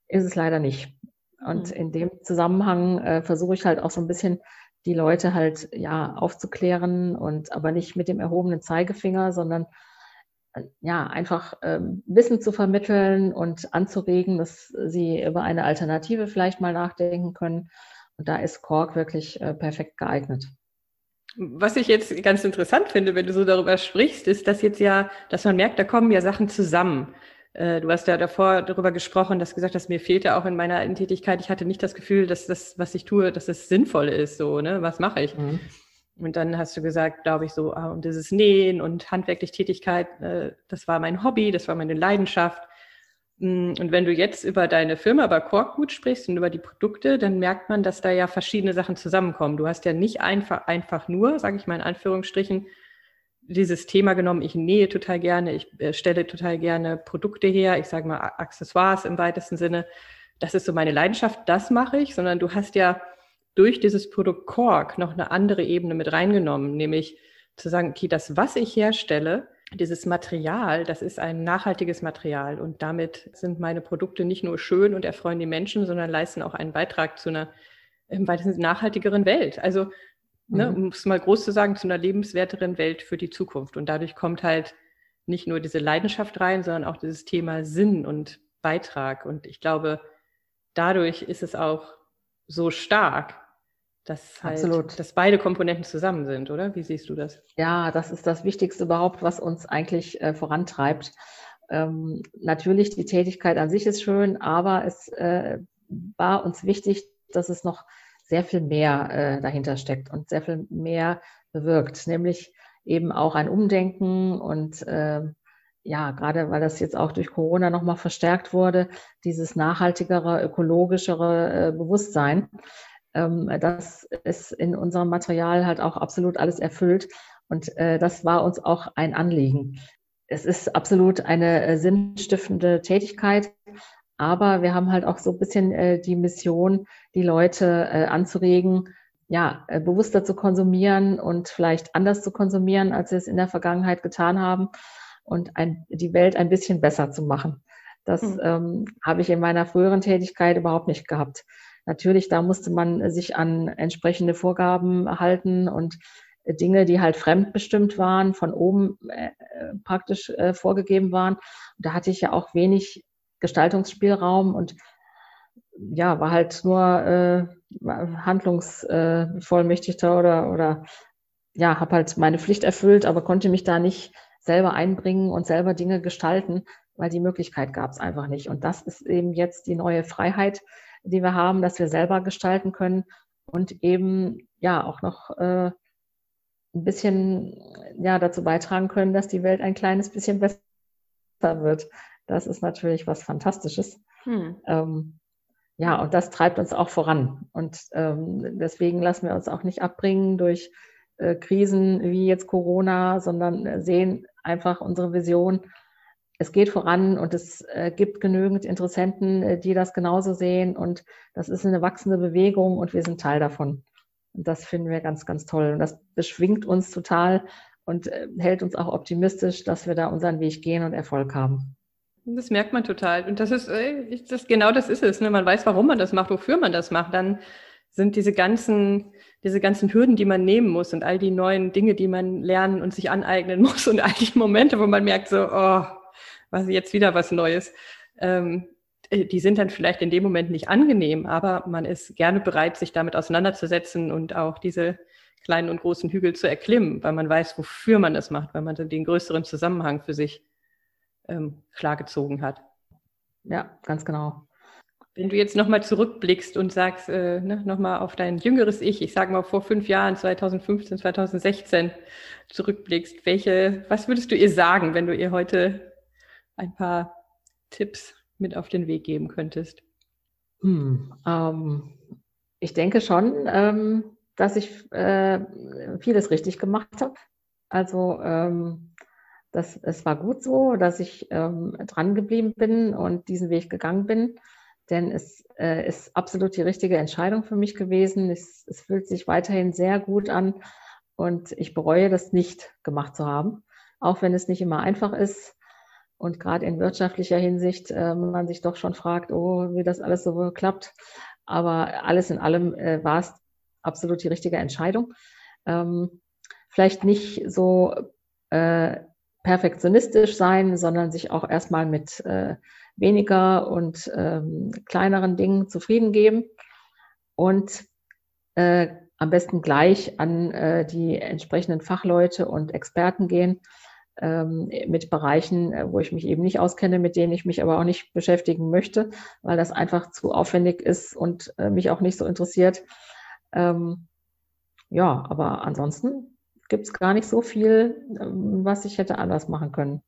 ist es leider nicht. Und mhm. in dem Zusammenhang äh, versuche ich halt auch so ein bisschen die Leute halt ja aufzuklären und aber nicht mit dem erhobenen Zeigefinger, sondern äh, ja einfach ähm, Wissen zu vermitteln und anzuregen, dass sie über eine Alternative vielleicht mal nachdenken können. Und da ist Kork wirklich äh, perfekt geeignet. Was ich jetzt ganz interessant finde, wenn du so darüber sprichst, ist, dass jetzt ja, dass man merkt, da kommen ja Sachen zusammen. Äh, du hast ja davor darüber gesprochen, dass gesagt hast, mir fehlte auch in meiner Tätigkeit, ich hatte nicht das Gefühl, dass das, was ich tue, dass es sinnvoll ist, so, ne? Was mache ich? Mhm. Und dann hast du gesagt, glaube ich, so, ah, und dieses Nähen und handwerklich Tätigkeit, äh, das war mein Hobby, das war meine Leidenschaft. Mm, und wenn du jetzt über deine Firma, über Korkgut sprichst und über die Produkte, dann merkt man, dass da ja verschiedene Sachen zusammenkommen. Du hast ja nicht einfach, einfach nur, sage ich mal in Anführungsstrichen, dieses Thema genommen, ich nähe total gerne, ich äh, stelle total gerne Produkte her, ich sage mal Accessoires im weitesten Sinne. Das ist so meine Leidenschaft, das mache ich, sondern du hast ja durch dieses Produkt Kork noch eine andere Ebene mit reingenommen, nämlich zu sagen, okay, das, was ich herstelle, dieses Material, das ist ein nachhaltiges Material und damit sind meine Produkte nicht nur schön und erfreuen die Menschen, sondern leisten auch einen Beitrag zu einer im weitesten nachhaltigeren Welt. Also, ne, mhm. um es mal groß zu sagen, zu einer lebenswerteren Welt für die Zukunft. Und dadurch kommt halt nicht nur diese Leidenschaft rein, sondern auch dieses Thema Sinn und Beitrag. Und ich glaube, dadurch ist es auch so stark, dass, halt, Absolut. dass beide Komponenten zusammen sind, oder? Wie siehst du das? Ja, das ist das Wichtigste überhaupt, was uns eigentlich äh, vorantreibt. Ähm, natürlich, die Tätigkeit an sich ist schön, aber es äh, war uns wichtig, dass es noch sehr viel mehr äh, dahinter steckt und sehr viel mehr bewirkt, nämlich eben auch ein Umdenken und ähm, ja, gerade weil das jetzt auch durch Corona nochmal verstärkt wurde, dieses nachhaltigere, ökologischere äh, Bewusstsein ähm, das ist in unserem Material halt auch absolut alles erfüllt. Und äh, das war uns auch ein Anliegen. Es ist absolut eine äh, sinnstiftende Tätigkeit, aber wir haben halt auch so ein bisschen äh, die Mission, die Leute äh, anzuregen, ja, äh, bewusster zu konsumieren und vielleicht anders zu konsumieren, als sie es in der Vergangenheit getan haben und ein, die Welt ein bisschen besser zu machen. Das mhm. ähm, habe ich in meiner früheren Tätigkeit überhaupt nicht gehabt. Natürlich, da musste man sich an entsprechende Vorgaben halten und Dinge, die halt fremdbestimmt waren, von oben äh, praktisch äh, vorgegeben waren. da hatte ich ja auch wenig Gestaltungsspielraum und ja, war halt nur äh, Handlungsvollmächtigter äh, oder, oder ja, habe halt meine Pflicht erfüllt, aber konnte mich da nicht selber einbringen und selber Dinge gestalten, weil die Möglichkeit gab es einfach nicht. Und das ist eben jetzt die neue Freiheit, die wir haben, dass wir selber gestalten können und eben ja auch noch äh, ein bisschen ja dazu beitragen können, dass die Welt ein kleines bisschen besser wird. Das ist natürlich was Fantastisches. Hm. Ähm, ja, und das treibt uns auch voran. Und ähm, deswegen lassen wir uns auch nicht abbringen durch äh, Krisen wie jetzt Corona, sondern sehen einfach unsere Vision es geht voran und es äh, gibt genügend Interessenten, äh, die das genauso sehen. Und das ist eine wachsende Bewegung und wir sind Teil davon. Und das finden wir ganz, ganz toll. Und das beschwingt uns total und äh, hält uns auch optimistisch, dass wir da unseren Weg gehen und Erfolg haben. Das merkt man total. Und das ist, das, genau das ist es. Ne? Man weiß, warum man das macht, wofür man das macht. Dann sind diese ganzen, diese ganzen Hürden, die man nehmen muss und all die neuen Dinge, die man lernen und sich aneignen muss und all die Momente, wo man merkt so, oh, was jetzt wieder was Neues. Ähm, äh, die sind dann vielleicht in dem Moment nicht angenehm, aber man ist gerne bereit, sich damit auseinanderzusetzen und auch diese kleinen und großen Hügel zu erklimmen, weil man weiß, wofür man das macht, weil man den größeren Zusammenhang für sich ähm, klargezogen hat. Ja, ganz genau. Wenn du jetzt nochmal zurückblickst und sagst, äh, ne, nochmal auf dein jüngeres Ich, ich sage mal vor fünf Jahren, 2015, 2016 zurückblickst, welche, was würdest du ihr sagen, wenn du ihr heute ein paar Tipps mit auf den Weg geben könntest? Hm, ähm, ich denke schon, ähm, dass ich äh, vieles richtig gemacht habe. Also ähm, das, es war gut so, dass ich ähm, dran geblieben bin und diesen Weg gegangen bin, denn es äh, ist absolut die richtige Entscheidung für mich gewesen. Es, es fühlt sich weiterhin sehr gut an und ich bereue das nicht gemacht zu haben, auch wenn es nicht immer einfach ist und gerade in wirtschaftlicher Hinsicht äh, man sich doch schon fragt, oh, wie das alles so klappt. Aber alles in allem äh, war es absolut die richtige Entscheidung. Ähm, vielleicht nicht so äh, perfektionistisch sein, sondern sich auch erstmal mit äh, weniger und ähm, kleineren Dingen zufrieden geben und äh, am besten gleich an äh, die entsprechenden Fachleute und Experten gehen ähm, mit Bereichen, äh, wo ich mich eben nicht auskenne, mit denen ich mich aber auch nicht beschäftigen möchte, weil das einfach zu aufwendig ist und äh, mich auch nicht so interessiert. Ähm, ja, aber ansonsten gibt es gar nicht so viel, ähm, was ich hätte anders machen können.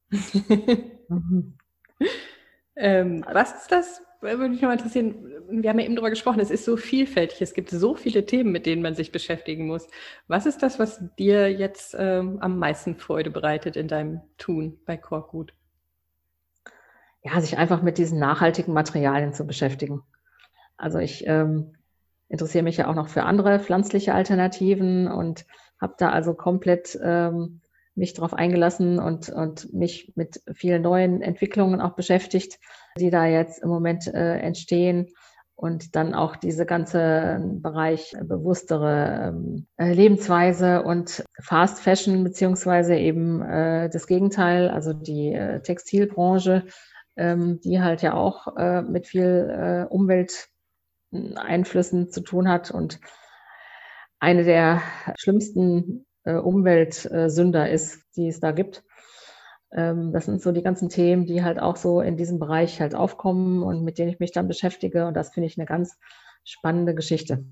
mhm. ähm, was ist das? Würde mich noch interessieren. Wir haben ja eben darüber gesprochen, es ist so vielfältig, es gibt so viele Themen, mit denen man sich beschäftigen muss. Was ist das, was dir jetzt ähm, am meisten Freude bereitet in deinem Tun bei Korkgut? Ja, sich einfach mit diesen nachhaltigen Materialien zu beschäftigen. Also ich ähm, interessiere mich ja auch noch für andere pflanzliche Alternativen und habe da also komplett ähm, mich darauf eingelassen und, und mich mit vielen neuen Entwicklungen auch beschäftigt, die da jetzt im Moment äh, entstehen. Und dann auch diese ganze Bereich bewusstere ähm, äh, Lebensweise und Fast Fashion, beziehungsweise eben äh, das Gegenteil, also die äh, Textilbranche, ähm, die halt ja auch äh, mit viel äh, Umwelteinflüssen zu tun hat und eine der schlimmsten äh, Umweltsünder ist, die es da gibt. Ähm, das sind so die ganzen Themen, die halt auch so in diesem Bereich halt aufkommen und mit denen ich mich dann beschäftige. Und das finde ich eine ganz spannende Geschichte.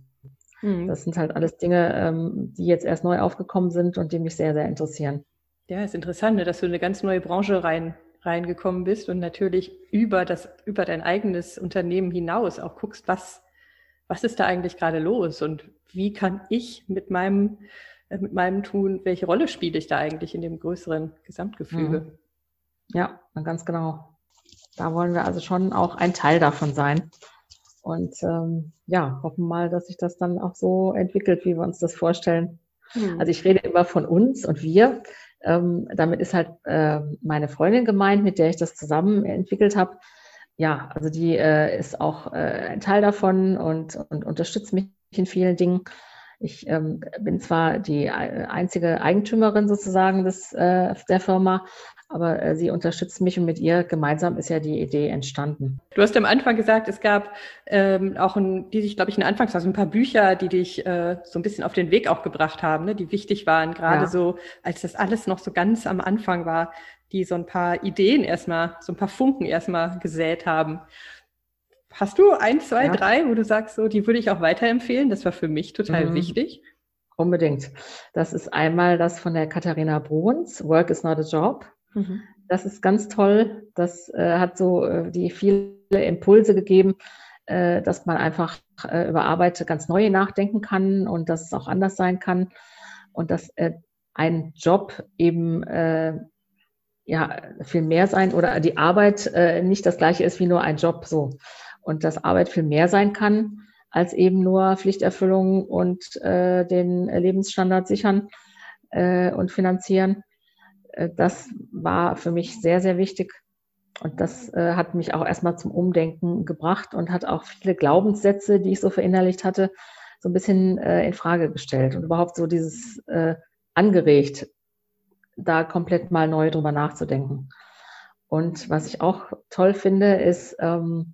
Mhm. Das sind halt alles Dinge, ähm, die jetzt erst neu aufgekommen sind und die mich sehr, sehr interessieren. Ja, ist interessant, ne, dass du in eine ganz neue Branche rein, reingekommen bist und natürlich über das, über dein eigenes Unternehmen hinaus auch guckst, was, was ist da eigentlich gerade los und wie kann ich mit meinem, äh, mit meinem Tun, welche Rolle spiele ich da eigentlich in dem größeren Gesamtgefüge? Mhm. Ja, ganz genau. Da wollen wir also schon auch ein Teil davon sein. Und ähm, ja, hoffen mal, dass sich das dann auch so entwickelt, wie wir uns das vorstellen. Mhm. Also ich rede immer von uns und wir. Ähm, damit ist halt äh, meine Freundin gemeint, mit der ich das zusammen entwickelt habe. Ja, also die äh, ist auch äh, ein Teil davon und, und unterstützt mich in vielen Dingen. Ich ähm, bin zwar die äh, einzige Eigentümerin sozusagen des, äh, der Firma, aber äh, sie unterstützt mich und mit ihr gemeinsam ist ja die Idee entstanden. Du hast am Anfang gesagt, es gab ähm, auch ein, die sich, glaube ich, in Anfangsphase ein paar Bücher, die dich äh, so ein bisschen auf den Weg auch gebracht haben, ne, die wichtig waren, gerade ja. so, als das alles noch so ganz am Anfang war, die so ein paar Ideen erstmal, so ein paar Funken erstmal gesät haben. Hast du ein, zwei, ja. drei, wo du sagst, so, die würde ich auch weiterempfehlen? Das war für mich total mhm. wichtig. Unbedingt. Das ist einmal das von der Katharina Bruns, Work is not a job. Mhm. Das ist ganz toll. Das äh, hat so äh, die viele Impulse gegeben, äh, dass man einfach äh, über Arbeit ganz neu nachdenken kann und dass es auch anders sein kann und dass äh, ein Job eben äh, ja viel mehr sein oder die Arbeit nicht das gleiche ist wie nur ein Job so und dass Arbeit viel mehr sein kann als eben nur Pflichterfüllung und äh, den Lebensstandard sichern äh, und finanzieren. Äh, das war für mich sehr, sehr wichtig. Und das äh, hat mich auch erstmal zum Umdenken gebracht und hat auch viele Glaubenssätze, die ich so verinnerlicht hatte, so ein bisschen äh, in Frage gestellt und überhaupt so dieses äh, angeregt, da komplett mal neu drüber nachzudenken. Und was ich auch toll finde, ist, ähm,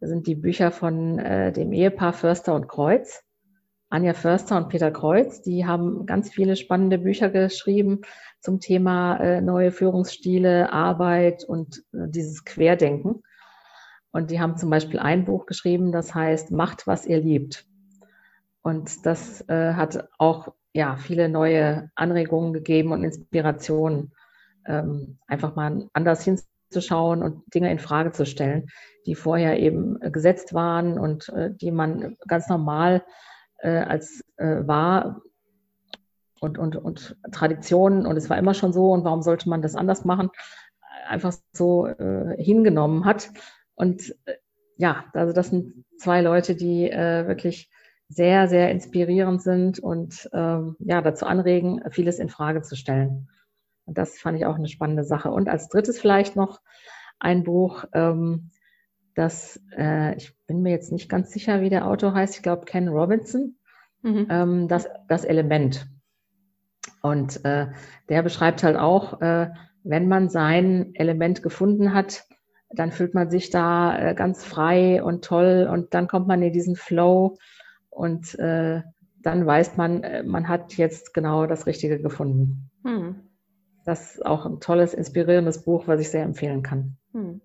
sind die Bücher von äh, dem Ehepaar Förster und Kreuz. Anja Förster und Peter Kreuz, die haben ganz viele spannende Bücher geschrieben zum Thema äh, neue Führungsstile, Arbeit und äh, dieses Querdenken. Und die haben zum Beispiel ein Buch geschrieben, das heißt Macht, was ihr liebt. Und das äh, hat auch ja, viele neue Anregungen gegeben und Inspirationen, ähm, einfach mal anders hinzuschauen und Dinge in Frage zu stellen, die vorher eben gesetzt waren und äh, die man ganz normal äh, als äh, war und, und, und Traditionen und es war immer schon so. Und warum sollte man das anders machen, einfach so äh, hingenommen hat. Und äh, ja, also das sind zwei Leute, die äh, wirklich sehr, sehr inspirierend sind und ähm, ja, dazu anregen, vieles in Frage zu stellen. Und das fand ich auch eine spannende Sache. Und als drittes vielleicht noch ein Buch, ähm, das, äh, ich bin mir jetzt nicht ganz sicher, wie der Autor heißt, ich glaube Ken Robinson, mhm. ähm, das, das Element. Und äh, der beschreibt halt auch, äh, wenn man sein Element gefunden hat, dann fühlt man sich da äh, ganz frei und toll und dann kommt man in diesen Flow und äh, dann weiß man, äh, man hat jetzt genau das Richtige gefunden. Hm. Das ist auch ein tolles, inspirierendes Buch, was ich sehr empfehlen kann. Hm.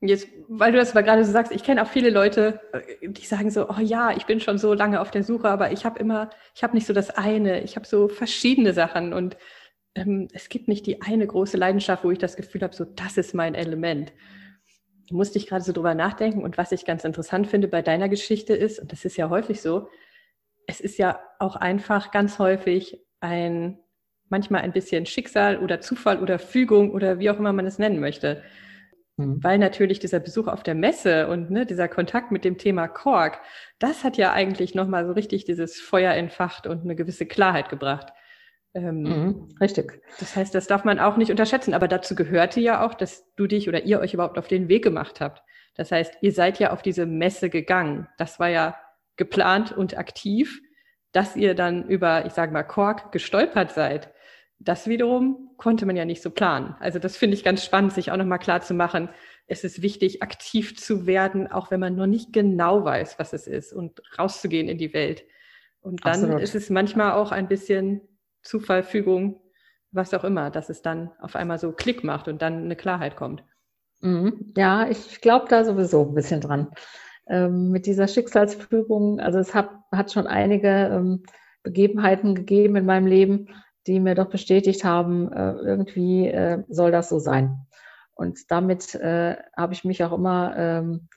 Jetzt, weil du das mal gerade so sagst, ich kenne auch viele Leute, äh, die sagen so, oh ja, ich bin schon so lange auf der Suche, aber ich habe immer, ich habe nicht so das eine, ich habe so verschiedene Sachen und ähm, es gibt nicht die eine große Leidenschaft, wo ich das Gefühl habe, so das ist mein Element musste ich gerade so drüber nachdenken. Und was ich ganz interessant finde bei deiner Geschichte ist, und das ist ja häufig so, es ist ja auch einfach ganz häufig ein, manchmal ein bisschen Schicksal oder Zufall oder Fügung oder wie auch immer man es nennen möchte. Mhm. Weil natürlich dieser Besuch auf der Messe und ne, dieser Kontakt mit dem Thema Kork, das hat ja eigentlich nochmal so richtig dieses Feuer entfacht und eine gewisse Klarheit gebracht. Ähm, mhm, richtig. Das heißt, das darf man auch nicht unterschätzen. Aber dazu gehörte ja auch, dass du dich oder ihr euch überhaupt auf den Weg gemacht habt. Das heißt, ihr seid ja auf diese Messe gegangen. Das war ja geplant und aktiv. Dass ihr dann über, ich sage mal, Kork gestolpert seid, das wiederum konnte man ja nicht so planen. Also das finde ich ganz spannend, sich auch nochmal klar zu machen. Es ist wichtig, aktiv zu werden, auch wenn man noch nicht genau weiß, was es ist und rauszugehen in die Welt. Und dann Absolut. ist es manchmal auch ein bisschen Zufall, Fügung, was auch immer, dass es dann auf einmal so Klick macht und dann eine Klarheit kommt. Mhm. Ja, ich glaube da sowieso ein bisschen dran. Ähm, mit dieser Schicksalsfügung, also es hat, hat schon einige ähm, Begebenheiten gegeben in meinem Leben, die mir doch bestätigt haben, äh, irgendwie äh, soll das so sein. Und damit äh, habe ich mich auch immer ähm,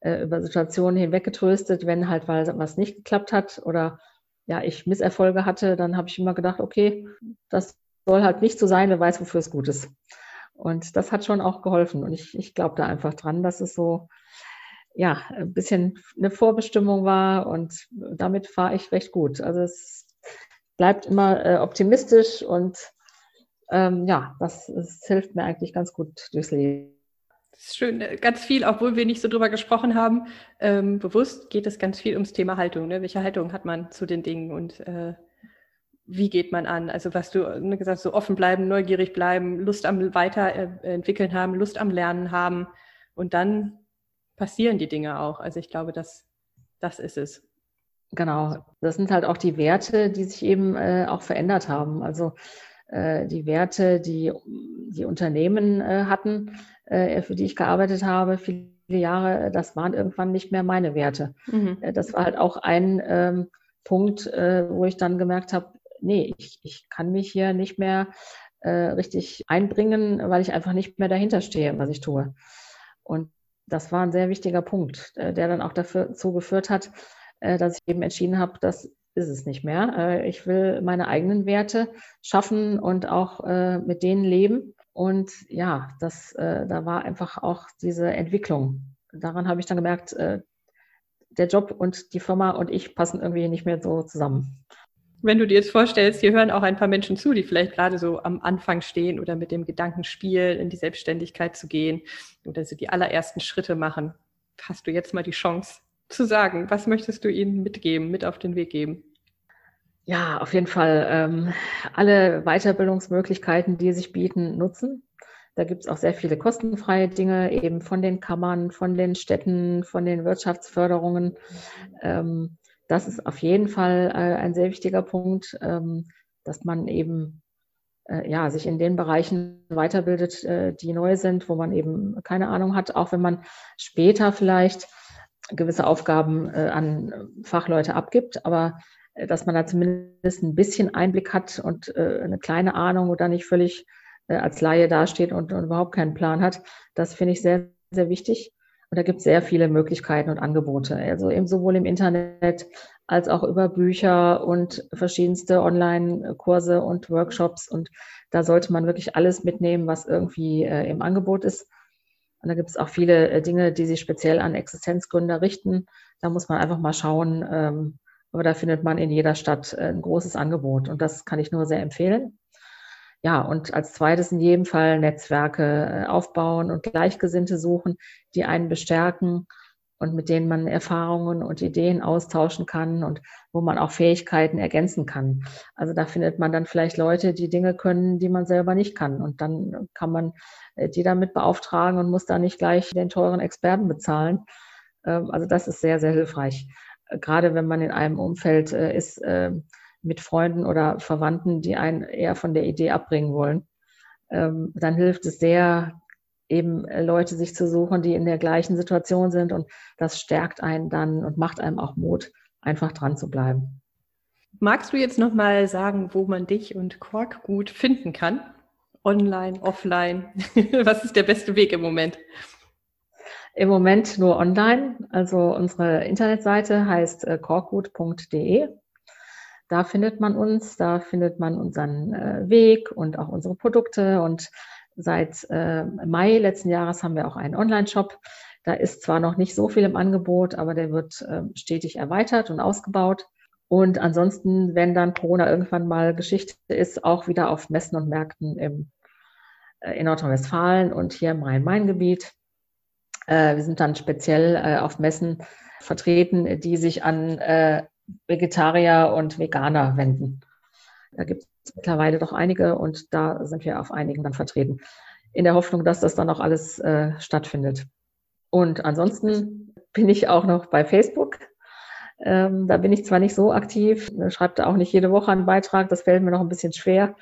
äh, über Situationen hinweggetröstet, wenn halt was nicht geklappt hat oder ja, ich Misserfolge hatte, dann habe ich immer gedacht, okay, das soll halt nicht so sein, wer weiß, wofür es gut ist. Und das hat schon auch geholfen. Und ich, ich glaube da einfach dran, dass es so, ja, ein bisschen eine Vorbestimmung war und damit fahre ich recht gut. Also es bleibt immer äh, optimistisch und ähm, ja, das, das hilft mir eigentlich ganz gut durchs Leben. Das ist schön. Äh, ganz viel, obwohl wir nicht so drüber gesprochen haben, ähm, bewusst geht es ganz viel ums Thema Haltung. Ne? Welche Haltung hat man zu den Dingen und äh, wie geht man an? Also was du ne, gesagt hast, so offen bleiben, neugierig bleiben, Lust am Weiterentwickeln haben, Lust am Lernen haben und dann passieren die Dinge auch. Also ich glaube, das, das ist es. Genau, das sind halt auch die Werte, die sich eben äh, auch verändert haben. Also äh, die Werte, die die Unternehmen äh, hatten, äh, für die ich gearbeitet habe, viele Jahre, das waren irgendwann nicht mehr meine Werte. Mhm. Äh, das war halt auch ein ähm, Punkt, äh, wo ich dann gemerkt habe, nee, ich, ich kann mich hier nicht mehr äh, richtig einbringen, weil ich einfach nicht mehr dahinter stehe, was ich tue. Und das war ein sehr wichtiger Punkt, äh, der dann auch dazu geführt hat, äh, dass ich eben entschieden habe, das ist es nicht mehr. ich will meine eigenen Werte schaffen und auch mit denen leben und ja, das, äh, da war einfach auch diese Entwicklung. Daran habe ich dann gemerkt, äh, der Job und die Firma und ich passen irgendwie nicht mehr so zusammen. Wenn du dir jetzt vorstellst, hier hören auch ein paar Menschen zu, die vielleicht gerade so am Anfang stehen oder mit dem Gedanken spielen, in die Selbstständigkeit zu gehen oder so die allerersten Schritte machen. Hast du jetzt mal die Chance zu sagen, was möchtest du ihnen mitgeben, mit auf den Weg geben? Ja, auf jeden Fall ähm, alle Weiterbildungsmöglichkeiten, die sich bieten, nutzen. Da gibt es auch sehr viele kostenfreie Dinge, eben von den Kammern, von den Städten, von den Wirtschaftsförderungen. Ähm, das ist auf jeden Fall äh, ein sehr wichtiger Punkt, ähm, dass man eben äh, ja, sich in den Bereichen weiterbildet, äh, die neu sind, wo man eben keine Ahnung hat, auch wenn man später vielleicht gewisse Aufgaben äh, an Fachleute abgibt, aber dass man da zumindest ein bisschen Einblick hat und äh, eine kleine Ahnung oder nicht völlig äh, als Laie dasteht und, und überhaupt keinen Plan hat, das finde ich sehr, sehr wichtig. Und da gibt es sehr viele Möglichkeiten und Angebote. Also eben sowohl im Internet als auch über Bücher und verschiedenste Online-Kurse und Workshops. Und da sollte man wirklich alles mitnehmen, was irgendwie äh, im Angebot ist. Und da gibt es auch viele äh, Dinge, die sich speziell an Existenzgründer richten. Da muss man einfach mal schauen. Ähm, aber da findet man in jeder Stadt äh, ein großes Angebot. Und das kann ich nur sehr empfehlen. Ja, und als zweites in jedem Fall Netzwerke äh, aufbauen und Gleichgesinnte suchen, die einen bestärken und mit denen man Erfahrungen und Ideen austauschen kann und wo man auch Fähigkeiten ergänzen kann. Also da findet man dann vielleicht Leute, die Dinge können, die man selber nicht kann. Und dann kann man äh, die damit beauftragen und muss da nicht gleich den teuren Experten bezahlen. Ähm, also das ist sehr, sehr hilfreich. Gerade wenn man in einem Umfeld äh, ist äh, mit Freunden oder Verwandten, die einen eher von der Idee abbringen wollen, ähm, dann hilft es sehr, eben äh, Leute sich zu suchen, die in der gleichen Situation sind. Und das stärkt einen dann und macht einem auch Mut, einfach dran zu bleiben. Magst du jetzt nochmal sagen, wo man dich und Quark gut finden kann? Online, offline? Was ist der beste Weg im Moment? Im Moment nur online. Also unsere Internetseite heißt äh. Da findet man uns, da findet man unseren äh, Weg und auch unsere Produkte und Seit äh, Mai letzten Jahres haben wir auch einen Online-Shop. Da ist zwar noch nicht so viel im Angebot, aber der wird äh, stetig erweitert und ausgebaut. Und ansonsten, wenn dann Corona irgendwann mal Geschichte ist, auch wieder auf Messen und Märkten im, äh, in Nordrhein-Westfalen und hier im Rhein-Main-Gebiet. Äh, wir sind dann speziell äh, auf Messen vertreten, die sich an äh, Vegetarier und Veganer wenden. Da gibt es mittlerweile doch einige und da sind wir auf einigen dann vertreten. In der Hoffnung, dass das dann auch alles äh, stattfindet. Und ansonsten bin ich auch noch bei Facebook. Ähm, da bin ich zwar nicht so aktiv, schreibe da auch nicht jede Woche einen Beitrag, das fällt mir noch ein bisschen schwer.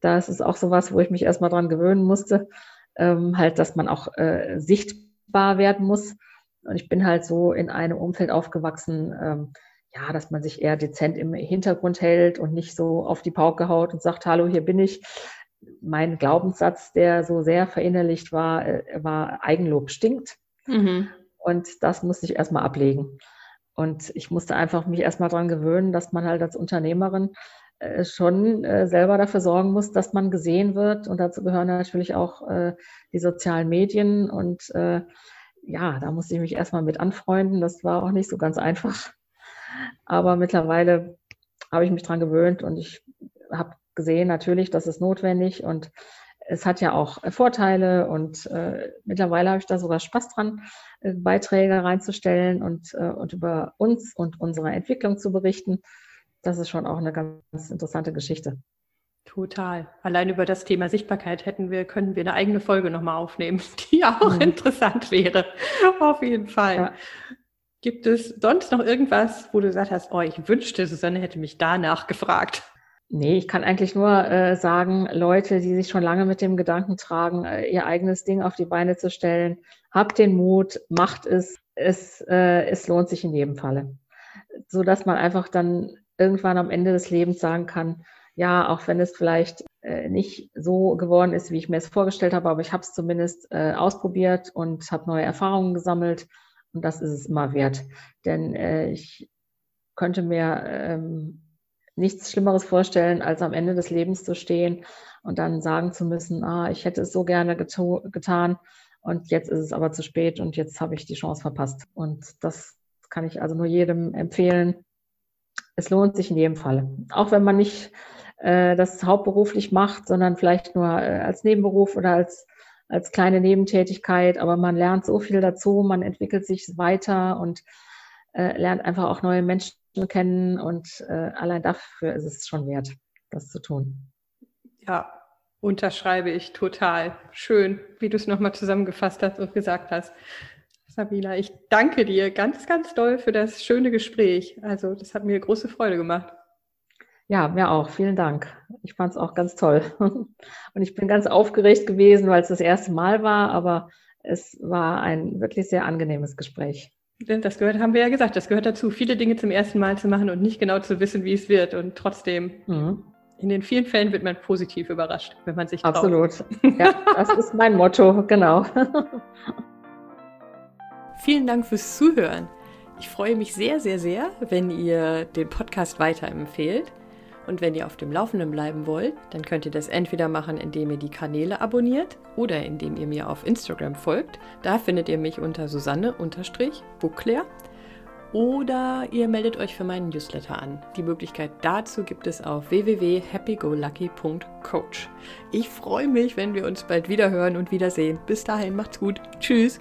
Da ist auch sowas, wo ich mich erstmal dran gewöhnen musste, ähm, halt, dass man auch äh, sichtbar werden muss. Und ich bin halt so in einem Umfeld aufgewachsen, ähm, ja, dass man sich eher dezent im Hintergrund hält und nicht so auf die Pauke haut und sagt, hallo, hier bin ich. Mein Glaubenssatz, der so sehr verinnerlicht war, äh, war Eigenlob stinkt. Mhm. Und das musste ich erstmal ablegen. Und ich musste einfach mich erstmal daran gewöhnen, dass man halt als Unternehmerin schon äh, selber dafür sorgen muss, dass man gesehen wird. Und dazu gehören natürlich auch die sozialen Medien. Und ja, da musste ich mich erstmal mit anfreunden. Das war auch nicht so ganz einfach. Aber mittlerweile habe ich mich daran gewöhnt und ich habe gesehen, natürlich, das ist notwendig und es hat ja auch Vorteile und äh, mittlerweile habe ich da sogar Spaß dran, äh, Beiträge reinzustellen und, äh, und über uns und unsere Entwicklung zu berichten. Das ist schon auch eine ganz interessante Geschichte. Total. Allein über das Thema Sichtbarkeit hätten wir, können wir eine eigene Folge nochmal aufnehmen, die auch mhm. interessant wäre. Auf jeden Fall. Ja. Gibt es sonst noch irgendwas, wo du gesagt hast, oh, ich wünschte, Susanne hätte mich danach gefragt? Nee, ich kann eigentlich nur äh, sagen, Leute, die sich schon lange mit dem Gedanken tragen, äh, ihr eigenes Ding auf die Beine zu stellen, habt den Mut, macht es. Es, äh, es lohnt sich in jedem Falle. So dass man einfach dann irgendwann am Ende des Lebens sagen kann, ja, auch wenn es vielleicht äh, nicht so geworden ist, wie ich mir es vorgestellt habe, aber ich habe es zumindest äh, ausprobiert und habe neue Erfahrungen gesammelt und das ist es immer wert. Denn äh, ich könnte mir ähm, nichts Schlimmeres vorstellen, als am Ende des Lebens zu stehen und dann sagen zu müssen, ah, ich hätte es so gerne getan und jetzt ist es aber zu spät und jetzt habe ich die Chance verpasst. Und das kann ich also nur jedem empfehlen. Es lohnt sich in jedem Fall. Auch wenn man nicht äh, das hauptberuflich macht, sondern vielleicht nur äh, als Nebenberuf oder als als kleine Nebentätigkeit, aber man lernt so viel dazu, man entwickelt sich weiter und äh, lernt einfach auch neue Menschen kennen und äh, allein dafür ist es schon wert, das zu tun. Ja, unterschreibe ich total. Schön, wie du es nochmal zusammengefasst hast und gesagt hast. Sabina, ich danke dir ganz, ganz doll für das schöne Gespräch. Also, das hat mir große Freude gemacht. Ja, mir auch. Vielen Dank. Ich fand es auch ganz toll. Und ich bin ganz aufgeregt gewesen, weil es das erste Mal war, aber es war ein wirklich sehr angenehmes Gespräch. Das gehört, haben wir ja gesagt, das gehört dazu, viele Dinge zum ersten Mal zu machen und nicht genau zu wissen, wie es wird. Und trotzdem, mhm. in den vielen Fällen wird man positiv überrascht, wenn man sich traut. Absolut. Ja, das ist mein Motto, genau. Vielen Dank fürs Zuhören. Ich freue mich sehr, sehr, sehr, wenn ihr den Podcast weiterempfehlt. Und wenn ihr auf dem Laufenden bleiben wollt, dann könnt ihr das entweder machen, indem ihr die Kanäle abonniert oder indem ihr mir auf Instagram folgt. Da findet ihr mich unter Susanne-Buckler. Oder ihr meldet euch für meinen Newsletter an. Die Möglichkeit dazu gibt es auf www.happygolucky.coach. Ich freue mich, wenn wir uns bald wieder hören und wiedersehen. Bis dahin, macht's gut. Tschüss.